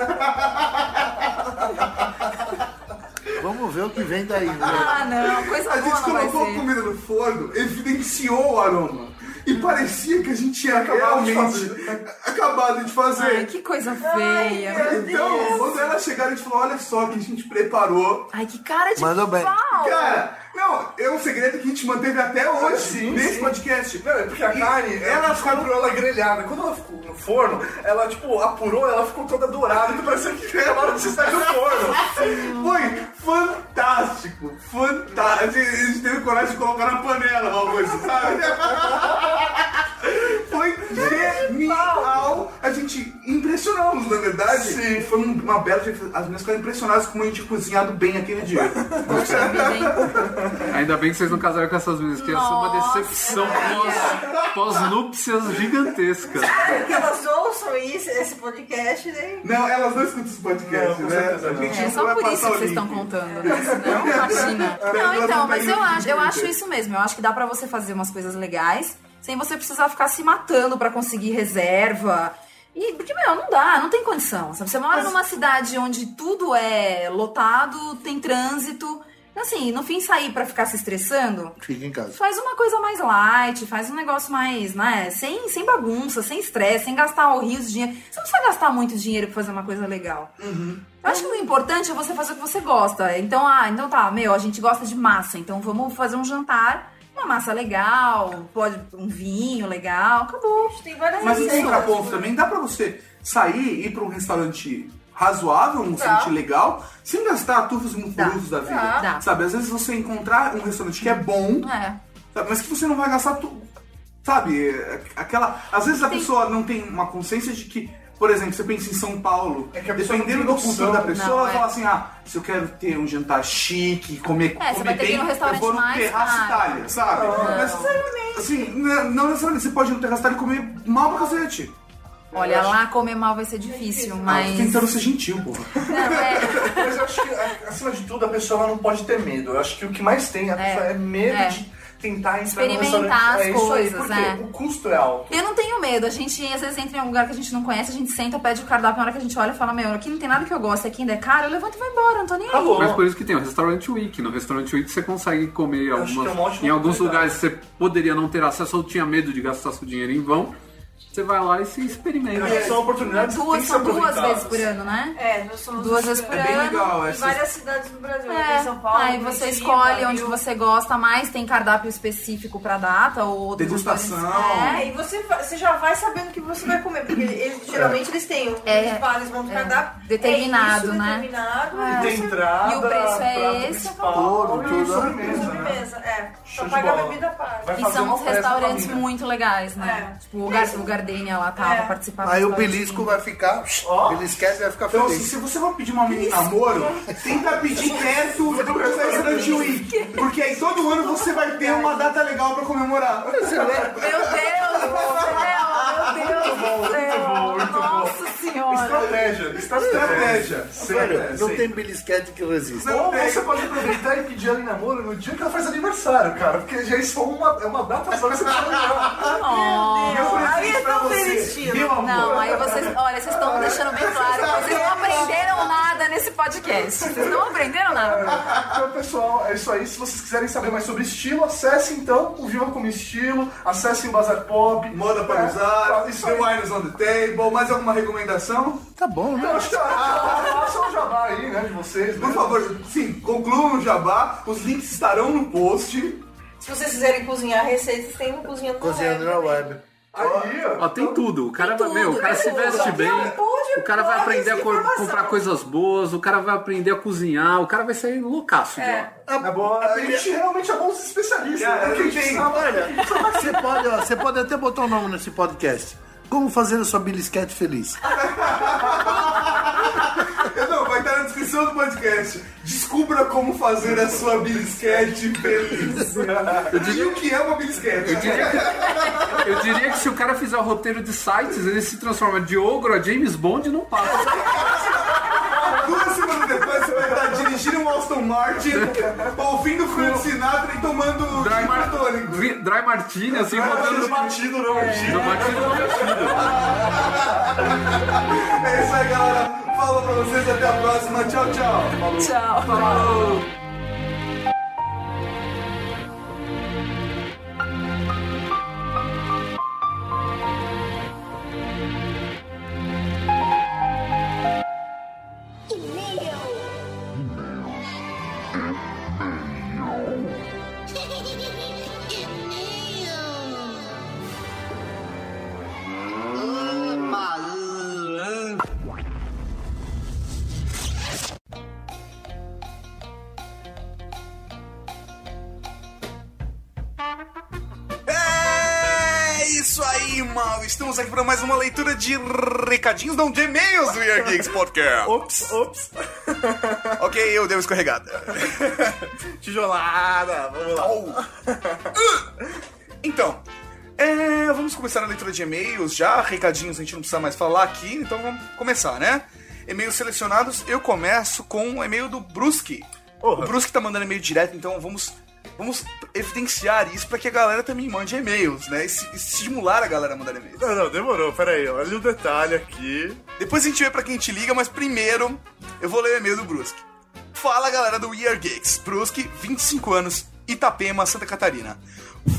Vamos ver o que vem daí. Né? Ah, não, coisa A boa gente não vai colocou a comida no forno, evidenciou o aroma. E parecia que a gente tinha Acabado de realmente acabado de fazer. Ai, que coisa feia. meu Então, Deus. quando ela chegar, a gente falou: olha só o que a gente preparou. Ai, que cara de Mandou bem. pau. Cara, não, é um segredo que a gente manteve até hoje Sim, nesse sim. podcast. Não, é porque a E carne, ela, ela ficou ficou. ela grelhada. Quando ela ficou no forno, ela, tipo, apurou, ela ficou toda dourada. Então parecia que acabaram de sair do forno. *laughs* Foi fantástico, fantástico. A gente teve coragem de colocar na panela coisa, sabe? *laughs* Foi genial. A gente impressionamos, na verdade. Sim. Foi um- uma bela. As minhas ficaram impressionadas como a gente tinha cozinhado bem aquele dia. *laughs* Ainda bem que vocês não casaram com essas meninas, que ia ser uma decepção pós- pós-núpcias gigantesca. Que elas ouçam isso, esse podcast, né? Não, elas não escutam esse podcast, Não, né? não. gente É só por isso que vocês estão contando, né? Senão, *laughs* imagina. Não, Elas então, mas eu acho, eu acho isso mesmo. Eu acho que dá pra você fazer umas coisas legais sem você precisar ficar se matando pra conseguir reserva. E, porque, meu, não dá, não tem condição. Sabe? Você mora numa cidade onde tudo é lotado, tem trânsito. Então, assim, no fim, sair pra ficar se estressando, Fica em casa. faz uma coisa mais light, faz um negócio mais, né? Sem, sem bagunça, sem estresse, sem gastar rios de dinheiro. Você não precisa gastar muito dinheiro pra fazer uma coisa legal. Uhum. Eu acho que o importante é você fazer o que você gosta. Então, ah, então tá, meu, a gente gosta de massa, então vamos fazer um jantar, uma massa legal, pode um vinho legal, acabou. Tem várias Mas em receitas. contraponto também, dá pra você sair e ir pra um restaurante razoável, um restaurante legal, sem gastar tufos e mufurufos da vida. Dá. Sabe, às vezes você encontrar um restaurante que é bom, É. sabe, mas que você não vai gastar tudo. Sabe, é, aquela. Às vezes a Tem- pessoa não tem uma consciência de que. Por exemplo, você pensa em São Paulo, É que a pessoa não dependendo da cultura da pessoa, Não, ela é. fala assim: ah, se eu quero ter um jantar chique, comer, É, você comer bem, restaurante eu vou no Terraço caro. Itália, sabe? Mas, assim, não não necessariamente, você pode ir no Terraço Itália e comer mal pra cacete. Olha, lá comer mal vai ser difícil, Ah, mas. tô tentando ser gentil, porra. Não, é. *laughs* Mas eu acho que, acima de tudo, a pessoa não pode ter medo. Eu acho que o que mais tem a pessoa é, medo é. de tentar entrar Experimentar no restaurante. as é isso aí, coisas, porque é. o custo é alto. Eu não tenho medo. A gente, às vezes, entra em um lugar que a gente não conhece, a gente senta, pede o cardápio, na hora que a gente olha e fala, meu, aqui não tem nada que eu gosto, aqui ainda é caro, eu levanto e vou embora, não tô nem aí. Acabou. Mas por isso que tem o restaurante Week. No restaurante Week você consegue comer é algumas. uma ótima em alguns lugares você poderia não ter acesso ou tinha medo de gastar seu dinheiro em vão. Você vai lá e se experimenta. É, são oportunidades Duas, são duas vezes por ano, né? É, nós somos Duas vezes por É bem ano. legal em essa. várias cidades do Brasil. É, Tem São Paulo, aí você Curitiba, escolhe onde Rio. você gosta mais, tem cardápio específico pra data ou Degustação. É, e você, vai- você já vai sabendo o que você vai comer, porque eles, geralmente eles têm É, eles vão no é, cardápio. determinado, é isso, né? Determinado, É. e Tem entrada, E o preço é esse, Tudo, e tudo. sobremesa, né? sobremesa, é. Show Só paga a bebida paga. E são uns festa restaurantes muito legais, né? É. Tipo, o, Gar o lá tava, É. participava. Aí o belisco vai ficar. Ó. Belisquete vai ficar Então, assim, feliz. se você for pedir uma menina namoro, tenta pedir quieto *laughs* do Restaurant Week. Porque aí todo ano você vai ter uma data legal pra comemorar. Meu Deus meu Deus *laughs* do céu. Nossa senhora. Estratégia, estratégia. Velho, não tem belisquete que resista. Ou você pode aproveitar e pedir ela em namoro no dia que ela faz aniversário, cara. Porque já isso é uma, é uma data só que você pode lembrar. *laughs* Meu Aí é presente pra tão amor. Não, aí vocês, olha, vocês estão *laughs* deixando bem claro vocês não aprenderam nada nesse podcast. Vocês não aprenderam nada. Então, pessoal, é isso aí. Se vocês quiserem saber mais sobre estilo, acesse então o Viva Como Estilo, acessem o Bazar Pop. Moda para É, usar, isso The aí. Wines on the Table, mais alguma recomendação? Tá bom, né? Eu acho que façam um jabá aí, né, de vocês. Por né? favor, sim, concluam o jabá, os links estarão no post. Se vocês quiserem cozinhar receitas, tem um cozinhando, Cozinhando na na web. web. Aí, ó. Ó, tem tudo. O cara vai, tudo, meu, o cara tem se veste bem, o cara vai aprender a co- comprar coisas boas, o cara vai aprender a cozinhar, o cara vai sair loucaço de lá. É bom, a gente realmente é bons especialistas. Né? Porque a gente tem- sabe- Olha, você pode, ó, você pode até botar o nome nesse podcast. Como fazer a sua belisquete feliz. *laughs* Não, vai estar na descrição do podcast. Descubra como fazer a sua bilisquete feliz. E o que é uma bilisquete? Eu diria que se o cara fizer o roteiro de sites, ele se transforma de ogro a James Bond e não passa. Duas semanas depois você dirigindo um Aston Martin, ouvindo Frank Sinatra e tomando Dry, mar... Vi- Dry Martini, assim, rodando Batido, batido, não. no batido no batido. É isso aí, galera. Falou pra vocês, até a próxima. Tchau, tchau. Tchau. É isso aí, mal. Estamos aqui para mais uma leitura de recadinhos, não de e-mails do Year Geeks Podcast. Ops, ops. *laughs* ok, eu dei uma escorregada. *laughs* Tijolada, vamos lá. Então, é, vamos começar a leitura de e-mails já. Recadinhos a gente não precisa mais falar aqui, então vamos começar, né? E-mails selecionados, eu começo com o e-mail do Brusque. Porra. O Brusque tá mandando e-mail direto, então vamos, vamos evidenciar isso para que a galera também mande e-mails, né? E se- e estimular a galera a mandar e-mails. Não, não, demorou. Pera aí, olha o detalhe aqui. Depois a gente vê pra quem te liga, mas primeiro eu vou ler o e-mail do Brusque. Fala galera do We Are Geeks. Brusque, 25 anos, Itapema, Santa Catarina.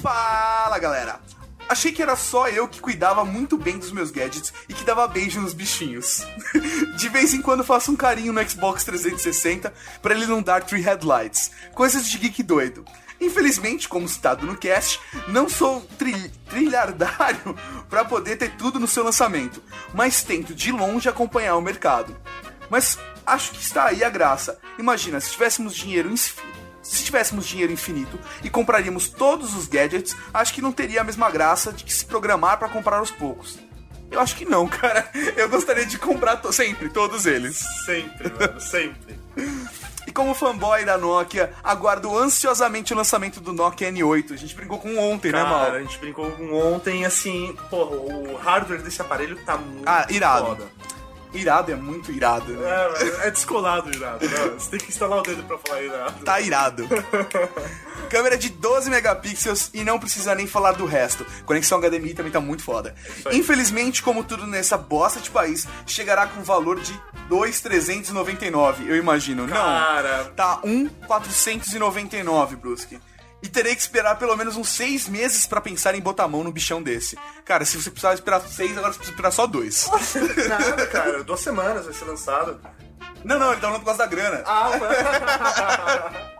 Fala galera. Achei que era só eu que cuidava muito bem dos meus gadgets e que dava beijo nos bichinhos. *laughs* De vez em quando faço um carinho no Xbox 360 pra ele não dar tree headlights. Coisas de geek doido. Infelizmente, como citado no cast, não sou tri trilhardário *laughs* pra poder ter tudo no seu lançamento, mas tento de longe acompanhar o mercado. Mas acho que está aí a graça. Imagina, se tivéssemos dinheiro se tivéssemos dinheiro infinito e compraríamos todos os gadgets, acho que não teria a mesma graça de que se programar para comprar aos poucos. Eu acho que não, *laughs* cara. Eu gostaria de comprar to- sempre todos eles. Sempre, mano, sempre. *laughs* E como fanboy da Nokia, aguardo ansiosamente o lançamento do Nokia N8. A gente brincou com ontem, né, Cara, Mal? a gente brincou com ontem, assim, porra, o hardware desse aparelho tá muito Ah, irado. foda. Irado é muito irado. né? É, é descolado irado, né? Você tem que instalar o dedo pra falar irado. Tá irado. *laughs* Câmera de 12 megapixels e não precisa nem falar do resto. Conexão HDMI também tá muito foda. Infelizmente, como tudo nessa bosta de país, chegará com valor de 2,399, eu imagino. Cara. Não, tá 1,499, Brusque. E terei que esperar pelo menos uns seis meses pra pensar em botar a mão no bichão desse. Cara, se você precisava esperar seis, agora você precisa esperar só dois. Nada, cara, duas semanas vai ser lançado. Não, não, ele tá falando por causa da grana. Ah,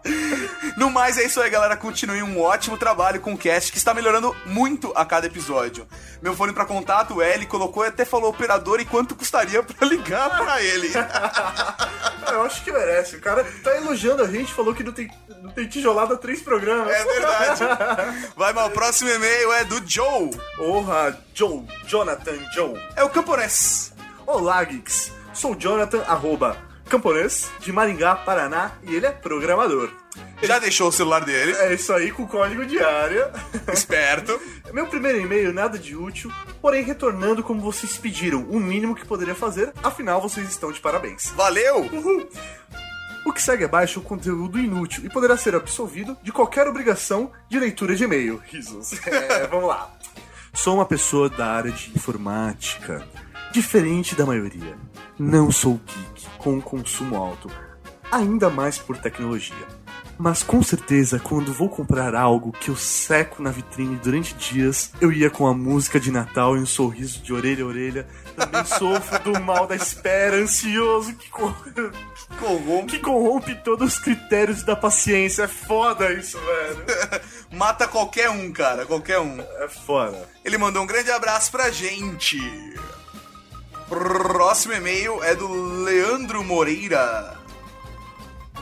*laughs* No mais, é isso aí, galera. Continue um ótimo trabalho com o cast que está melhorando muito a cada episódio. Meu fone pra contato, o L, colocou e até falou operador e quanto custaria pra ligar pra ele. *laughs* Eu acho que merece. O cara tá elogiando a gente, falou que não tem, não tem tijolada três programas. É verdade. *laughs* Vai, mas o próximo e-mail é do Joe. Porra, Joe, Jonathan Joe. É o camponês. Olá, Geeks. Sou Jonathan, arroba, camponês, de Maringá, Paraná, e ele é programador. Já deixou o celular dele. É isso aí, com código de área. *laughs* Esperto. Meu primeiro e-mail, nada de útil, porém retornando como vocês pediram, o mínimo que poderia fazer, afinal vocês estão de parabéns. Valeu! Uhul. O que segue abaixo é um conteúdo inútil e poderá ser absolvido de qualquer obrigação de leitura de e-mail. Risos. *laughs* É, vamos lá. Sou uma pessoa da área de informática, diferente da maioria. Não sou geek com um consumo alto, ainda mais por tecnologia. Mas com certeza, quando vou comprar algo que eu seco na vitrine durante dias, eu ia com a música de Natal e um sorriso de orelha a orelha. Também *laughs* sofro do mal da espera, ansioso que, cor... corrompe. que corrompe todos os critérios da paciência. É foda isso, velho. *laughs* Mata qualquer um, cara, qualquer um. É foda. Ele mandou um grande abraço pra gente. Próximo e-mail é do Leandro Moreira.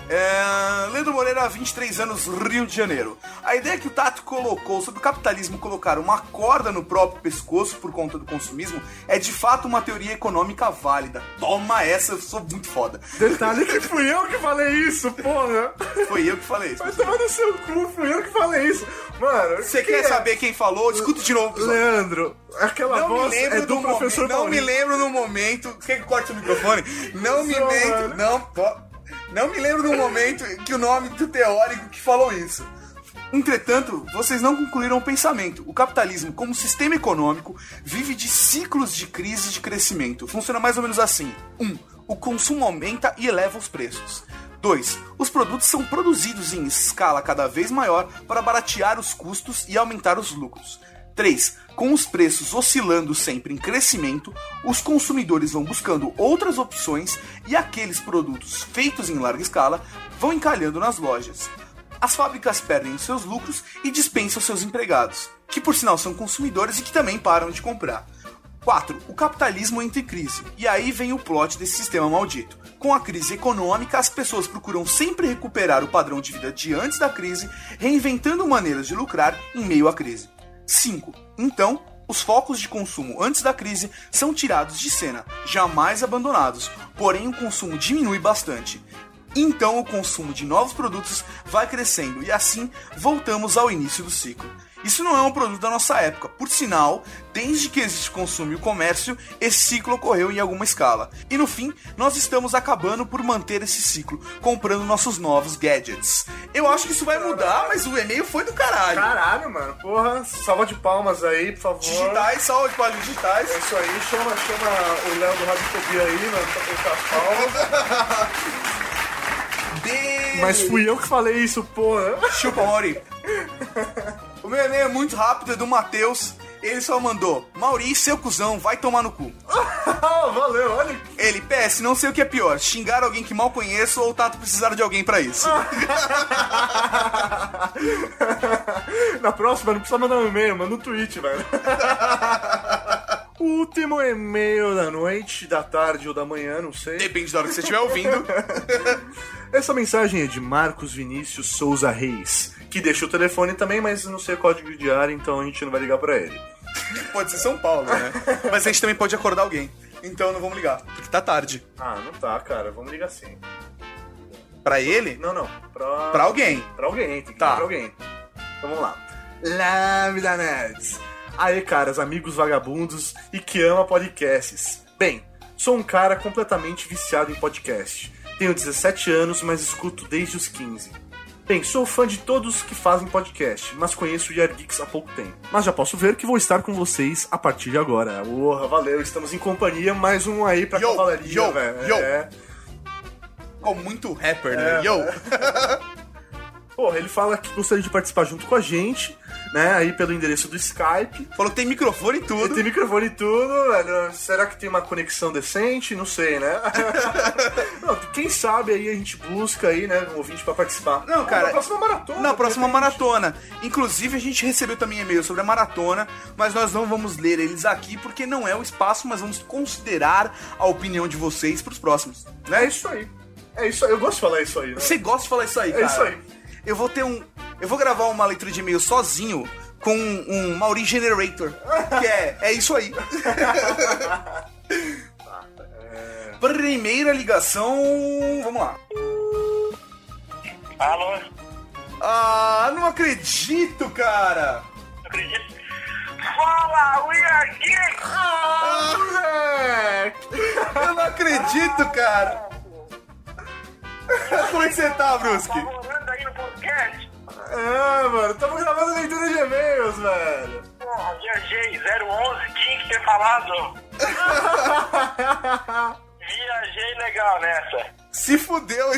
É... Leandro Moreira, 23 anos, Rio de Janeiro. A ideia que o Tato colocou sobre o capitalismo colocar uma corda no próprio pescoço por conta do consumismo é de fato uma teoria econômica válida. Toma essa, eu sou muito foda. Detalhe *laughs* que fui eu que falei isso, porra. Foi eu que falei isso. Vai tomar no seu cu, fui eu que falei isso. Mano, Você quem quer é? saber quem falou? Escuta de novo. pessoal. Leandro, aquela Não voz é do, do professor momento. Não me lembro no momento. Quer que corte o microfone? Não me lembro. Não, po- não me lembro do momento que o nome do teórico que falou isso. Entretanto, vocês não concluíram o pensamento. O capitalismo, como sistema econômico, vive de ciclos de crise e de crescimento. Funciona mais ou menos assim: 1. Um, o consumo aumenta e eleva os preços. 2. Os produtos são produzidos em escala cada vez maior para baratear os custos e aumentar os lucros. 3. Com os preços oscilando sempre em crescimento, os consumidores vão buscando outras opções e aqueles produtos feitos em larga escala vão encalhando nas lojas. As fábricas perdem os seus lucros e dispensam seus empregados, que por sinal são consumidores e que também param de comprar. 4. O capitalismo entra em crise. E aí vem o plot desse sistema maldito. Com a crise econômica, as pessoas procuram sempre recuperar o padrão de vida de antes da crise, reinventando maneiras de lucrar em meio à crise. 5. Então, os focos de consumo antes da crise são tirados de cena, jamais abandonados, porém o consumo diminui bastante. Então o consumo de novos produtos vai crescendo e assim voltamos ao início do ciclo. Isso não é um produto da nossa época, por sinal, desde que existe consumo e o comércio, esse ciclo ocorreu em alguma escala. E no fim, nós estamos acabando por manter esse ciclo, comprando nossos novos gadgets. Eu acho que isso vai mudar, mas o e-mail foi do caralho. Caralho, mano. Porra, salva de palmas aí, por favor. Digitais, salve para digitais. É isso aí, chama, chama o Léo do Radiofobia aí, mano, pra colocar as palmas. *laughs* Mas fui eu que falei isso, porra. Chupa, Mauri. *laughs* O meu e-mail é muito rápido, é do Matheus. Ele só mandou, Mauri, seu cuzão, vai tomar no cu. *laughs* Valeu, olha. Ele, PS, não sei o que é pior, xingar alguém que mal conheço ou o Tato precisar de alguém pra isso. *laughs* Na próxima, não precisa mandar um e-mail, manda um tweet, velho. *laughs* Último e-mail da noite, da tarde ou da manhã, não sei. Depende da hora que você estiver ouvindo. Essa mensagem é de Marcos Vinícius Souza Reis, que deixa o telefone também, mas não sei o código de área, então a gente não vai ligar pra ele. Pode ser São Paulo, né? *laughs* Mas a gente também pode acordar alguém. Então não vamos ligar, porque tá tarde. Ah, não tá, cara, vamos ligar sim. Pra ele? Não, não, pra... Pra alguém. Pra alguém, tem que Tá. pra alguém. Então vamos lá. Lambda Nerds. Aê, caras, amigos vagabundos e que ama podcasts. Bem, sou um cara completamente viciado em podcast. Tenho 17 anos, mas escuto desde os 15. Bem, sou fã de todos que fazem podcast, mas conheço o Year Geeks há pouco tempo. Mas já posso ver que vou estar com vocês a partir de agora. Porra, valeu, estamos em companhia. Mais um aí pra Yo, cavalaria, yo, velho. É. Ficou muito rapper, né? É. Yo! *laughs* Porra, ele fala que gostaria de participar junto com a gente, né? Aí pelo endereço do Skype. Falou que tem microfone e tudo. Tem microfone e tudo, velho. Será que tem uma conexão decente? Não sei, né? *laughs* Não, quem sabe aí a gente busca aí, né, um ouvinte pra participar. Não, cara. Na próxima maratona. Na próxima maratona. Inclusive, a gente recebeu também e-mail sobre a maratona, mas nós não vamos ler eles aqui porque não é o espaço, mas vamos considerar a opinião de vocês pros próximos. Né? É isso aí. É isso aí. Eu gosto de falar isso aí, né? Você gosta de falar isso aí, É cara? isso aí. Eu vou ter um. Eu vou gravar uma leitura de e-mail sozinho com um Mauri Generator. Que é. É isso aí. *laughs* Primeira ligação. Vamos lá. Alô? Ah, não acredito, cara! Não acredito. Fala, William Geek! Ah, moleque! Eu não acredito, cara! Como é que você tá, Brusque? morando aí no podcast? É, mano, estamos gravando leitura de e-mails, velho. Porra, viajei 011, tinha que ter falado. *laughs* Viajei legal nessa. Se fudeu!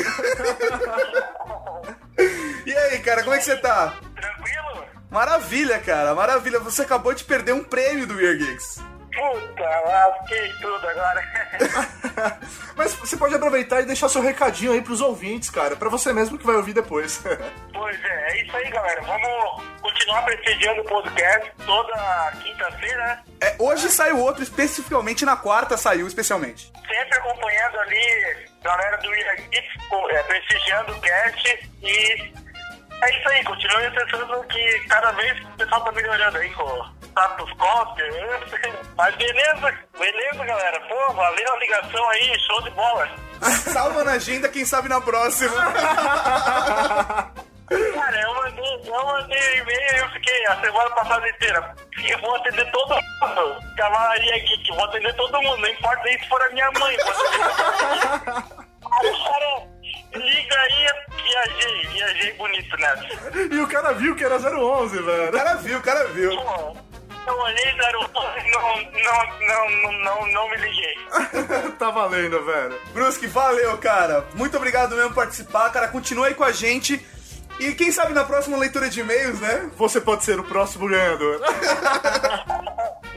E aí, cara, como é que você tá? Tranquilo? Maravilha, cara, maravilha. Você acabou de perder um prêmio do Weird Geeks. Puta, lasquei tudo agora. *laughs* Mas você pode aproveitar e deixar seu recadinho aí pros ouvintes, cara. Pra você mesmo que vai ouvir depois. *laughs* pois é, é isso aí, galera. Vamos continuar prestigiando o podcast toda quinta-feira, né? É, hoje saiu outro, especificamente na quarta saiu, especialmente. Sempre acompanhando ali, galera do Ira é, prestigiando o cast e é isso aí, continue acessando que cada vez o pessoal tá melhorando aí com status quo. Mas beleza, beleza, galera. Pô, valeu a ligação aí, show de bola. *laughs* Salva na agenda, quem sabe na próxima. *laughs* Cara, eu mandei, eu mandei e-mail e eu fiquei a semana passada inteira. Eu vou atender todo mundo. Cavalaria aqui, que vou atender todo mundo. Não importa nem se for a minha mãe. *laughs* o cara liga aí, viajei, viajei bonito nessa. e o cara viu que era 011, velho. O cara viu, o cara viu. Pô, eu olhei 011 não, não, não, não, não, não me liguei. *laughs* tá valendo, velho. Brusque, valeu, cara. Muito obrigado mesmo por participar, cara. Continua aí com a gente. E quem sabe na próxima leitura de e-mails, né? Você pode ser o próximo ganhador. *laughs*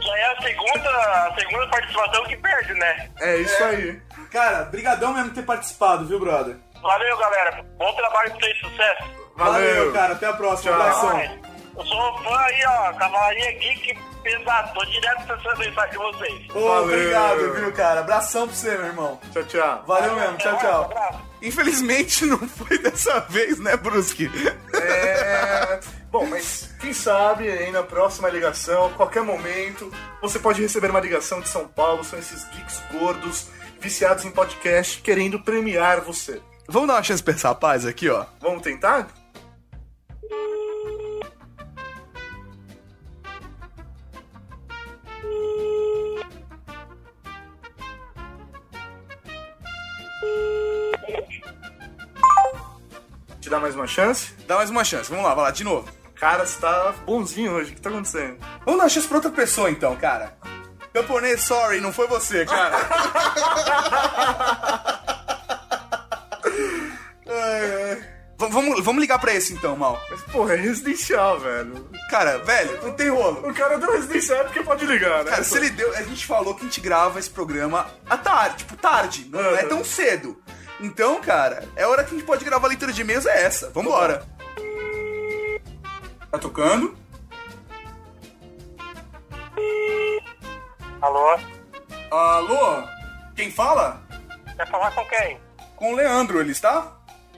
Já é a segunda, a segunda participação que perde, né? É isso aí. Cara, brigadão mesmo por ter participado, viu, brother? Valeu, galera. Bom trabalho pra vocês, sucesso. Valeu, cara. Até a próxima. Tchau. Abração. Eu sou fã aí, ó. Cavalaria Geek pesado. Tô direto acessando a mensagem de vocês. Ô, obrigado, viu, cara? Abração pra você, meu irmão. Tchau, tchau. Valeu mesmo. Tchau, tchau. Infelizmente *laughs* não foi dessa vez, né, Brusque? É... Bom, mas quem sabe aí na próxima ligação, qualquer momento, você pode receber uma ligação de São Paulo. São esses geeks gordos, viciados em podcast, querendo premiar você. Vamos dar uma chance pra esse rapaz aqui, ó. Vamos tentar? Te dar mais uma chance? Dá mais uma chance. Vamos lá, vai lá, de novo. Cara, você tá bonzinho hoje. O que tá acontecendo? Vamos dar uma chance pra outra pessoa, então, cara. Camponês, sorry, não foi você, cara. *laughs* Ai, ai. V- Vamos, vamos ligar pra esse então, Mal. Mas, porra, é residencial, velho. Cara, velho, não tem rolo. O cara deu residencial é porque pode ligar, né? Cara, se ele deu. A gente falou que a gente grava esse programa à tarde, tipo, tarde. Não é tão cedo. Então, cara, é a hora que a gente pode gravar a leitura de e-mails é essa. Vambora. Tá tocando? Alô? Alô? Quem fala? Quer falar com quem? Com o Leandro, ele está?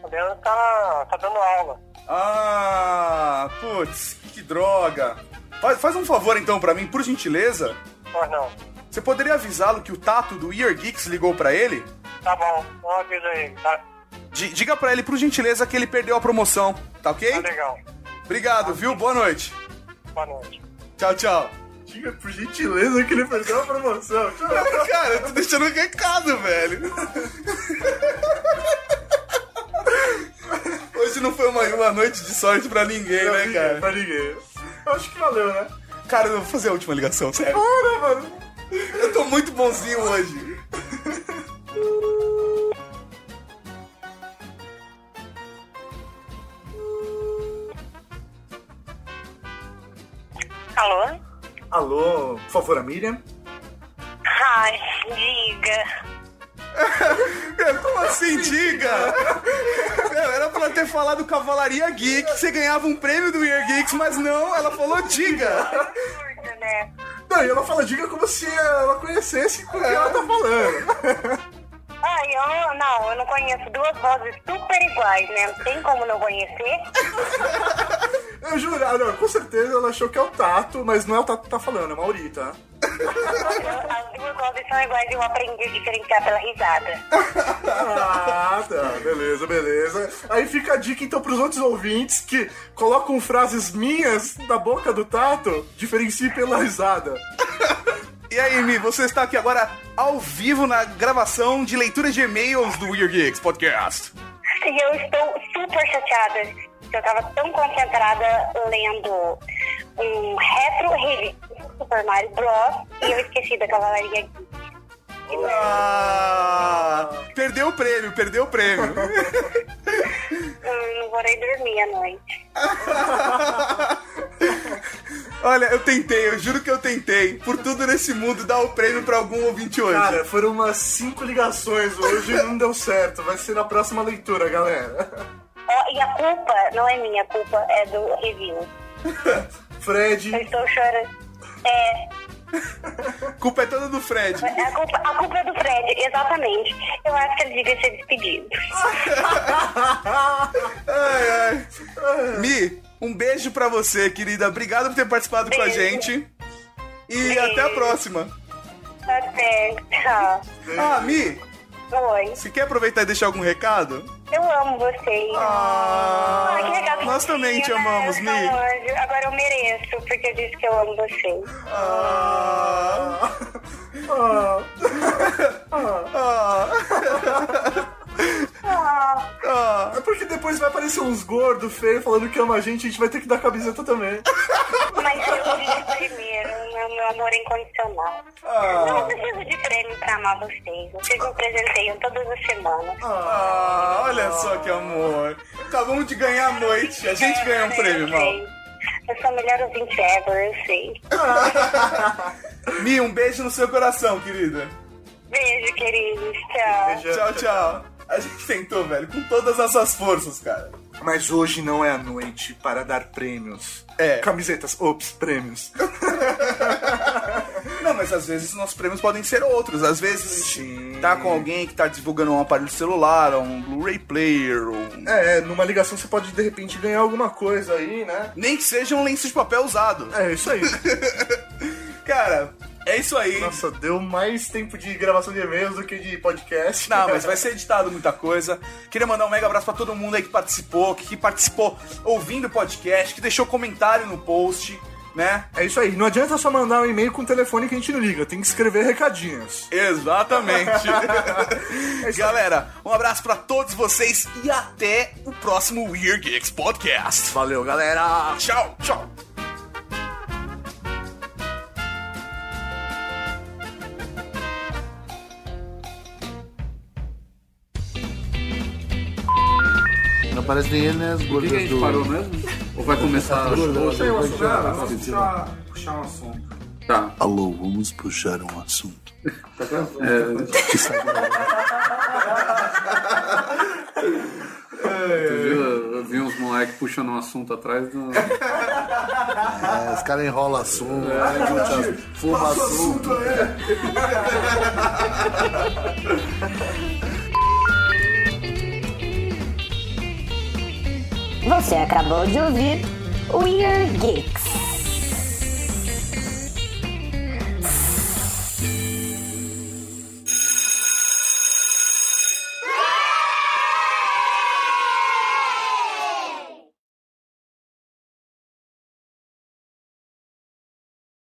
O Leandro tá, tá dando aula. Ah, putz, que droga. Faz, faz um favor então pra mim, por gentileza. Mas não. Você poderia avisá-lo que o Tato do Ear Geeks ligou pra ele? Tá bom, não avisa aí. Tá, Di- diga pra ele, por gentileza, que ele perdeu a promoção, tá ok? tá legal. Obrigado, viu? Boa noite. Boa noite. Tchau, tchau. Diga por gentileza que ele perdeu a promoção. *laughs* Cara, eu tô deixando um recado, velho. *laughs* Hoje não foi uma, uma noite de sorte pra ninguém, Pra né, ninguém, cara? Pra ninguém. Eu acho que valeu, né? Cara, eu vou fazer a última ligação, sério. Bora, mano. Eu tô muito bonzinho hoje. Alô? Alô, por favor, a Miriam? Ai, diga. *laughs* Como assim, diga? Meu, era pra ter falado Cavalaria Geek, você ganhava um prêmio do Year Geeks, mas não, ela falou diga. Não, e ela fala diga como se ela conhecesse o que ela tá falando. Ai, eu não, eu não conheço duas vozes super iguais, né? Não tem como não conhecer. Eu juro, ah, não, com certeza ela achou que é o Tato, mas não é o Tato que tá falando, é o Mauri, tá? As duas vozes são iguais e eu aprendi a diferenciar pela risada. Ah, tá, beleza, beleza. Aí fica a dica então pros outros ouvintes que colocam frases minhas na boca do Tato, diferencie pela risada. E aí, Mi, você está aqui agora ao vivo na gravação de leitura de e-mails do Weird Geeks Podcast. E eu estou super chateada. Eu tava tão concentrada lendo um retro review do Super Mario Bros. e eu esqueci da Cavalaria Geek. Ah, perdeu o prêmio, perdeu o prêmio. Eu *laughs* não vou nem dormir à noite. *laughs* Olha, eu tentei, eu juro que eu tentei. Por tudo nesse mundo, dar o prêmio pra algum ouvinte hoje. Cara, foram umas cinco ligações hoje e não deu certo. Vai ser na próxima leitura, galera. Ó, e a culpa não é minha, a culpa é do review. *laughs* Fred. Eu estou chorando. É, A *laughs* culpa é toda do Fred. a culpa, a culpa é do Fred, exatamente. Eu acho que ele devia ser despedido. Ai, ai. Mi, um beijo pra você, querida. Obrigado por ter participado com a Beijo. gente. E Beijo. até a próxima. Até, tchau. Ah, Mi, Oi. você quer aproveitar e deixar algum recado? Eu amo vocês. Ah, Ai, que legal que nós também te né? amamos, Mi. um. Agora eu mereço, porque eu disse que eu amo vocês. Ah, ah, ah, Ah, ah. É porque depois vai aparecer uns gordos feios falando que ama a gente, a gente vai ter que dar camiseta também. mas eu disse primeiro, meu, meu amor é incondicional. Não preciso de prêmio pra amar vocês. Vocês me presenteiam todas as semanas. Ah, olha só que amor. Acabamos de ganhar a noite. A gente ganhou um prêmio, mal. Eu sou a melhor ouvinte ever, eu sei. *laughs* Mi, um beijo no seu coração, querida. Beijo, queridos. Tchau. Tchau, tchau. A gente tentou, velho, com todas as suas forças, cara. Mas hoje não é a noite para dar prêmios. É. Camisetas, ops, prêmios. *laughs* Não, mas às vezes nossos prêmios podem ser outros. Às vezes gente tá com alguém que tá divulgando um aparelho celular, ou um Blu-ray player, ou... um- É, numa ligação você pode de repente ganhar alguma coisa aí, né? Nem que seja um lenço de papel usado. É isso aí. *laughs* Cara, é isso aí. Nossa, deu mais tempo de gravação de e-mails do que de podcast. Não, mas *laughs* vai ser editado muita coisa. Queria mandar um mega abraço pra todo mundo aí que participou, que, participou ouvindo o podcast, que deixou comentário no post, né? É isso aí. Não adianta só mandar um e-mail com o telefone que a gente não liga. Tem que escrever recadinhos. Exatamente. *laughs* Galera, um abraço pra todos vocês e até o próximo Weird Geeks Podcast. Valeu, galera. Tchau, tchau. Não aparece nem ele, né? As gordas que a gente do... parou mesmo? Ou vai começar a Não sei, eu acho que já- show? puxar, puxar um assunto. Tá. Alô, vamos puxar um assunto. É, sabe- tu viu? Eu vi uns moleques puxando um assunto atrás do. É, os caras enrolam assunto, fuma assunto. *laughs* Você acabou de ouvir Weird Geeks.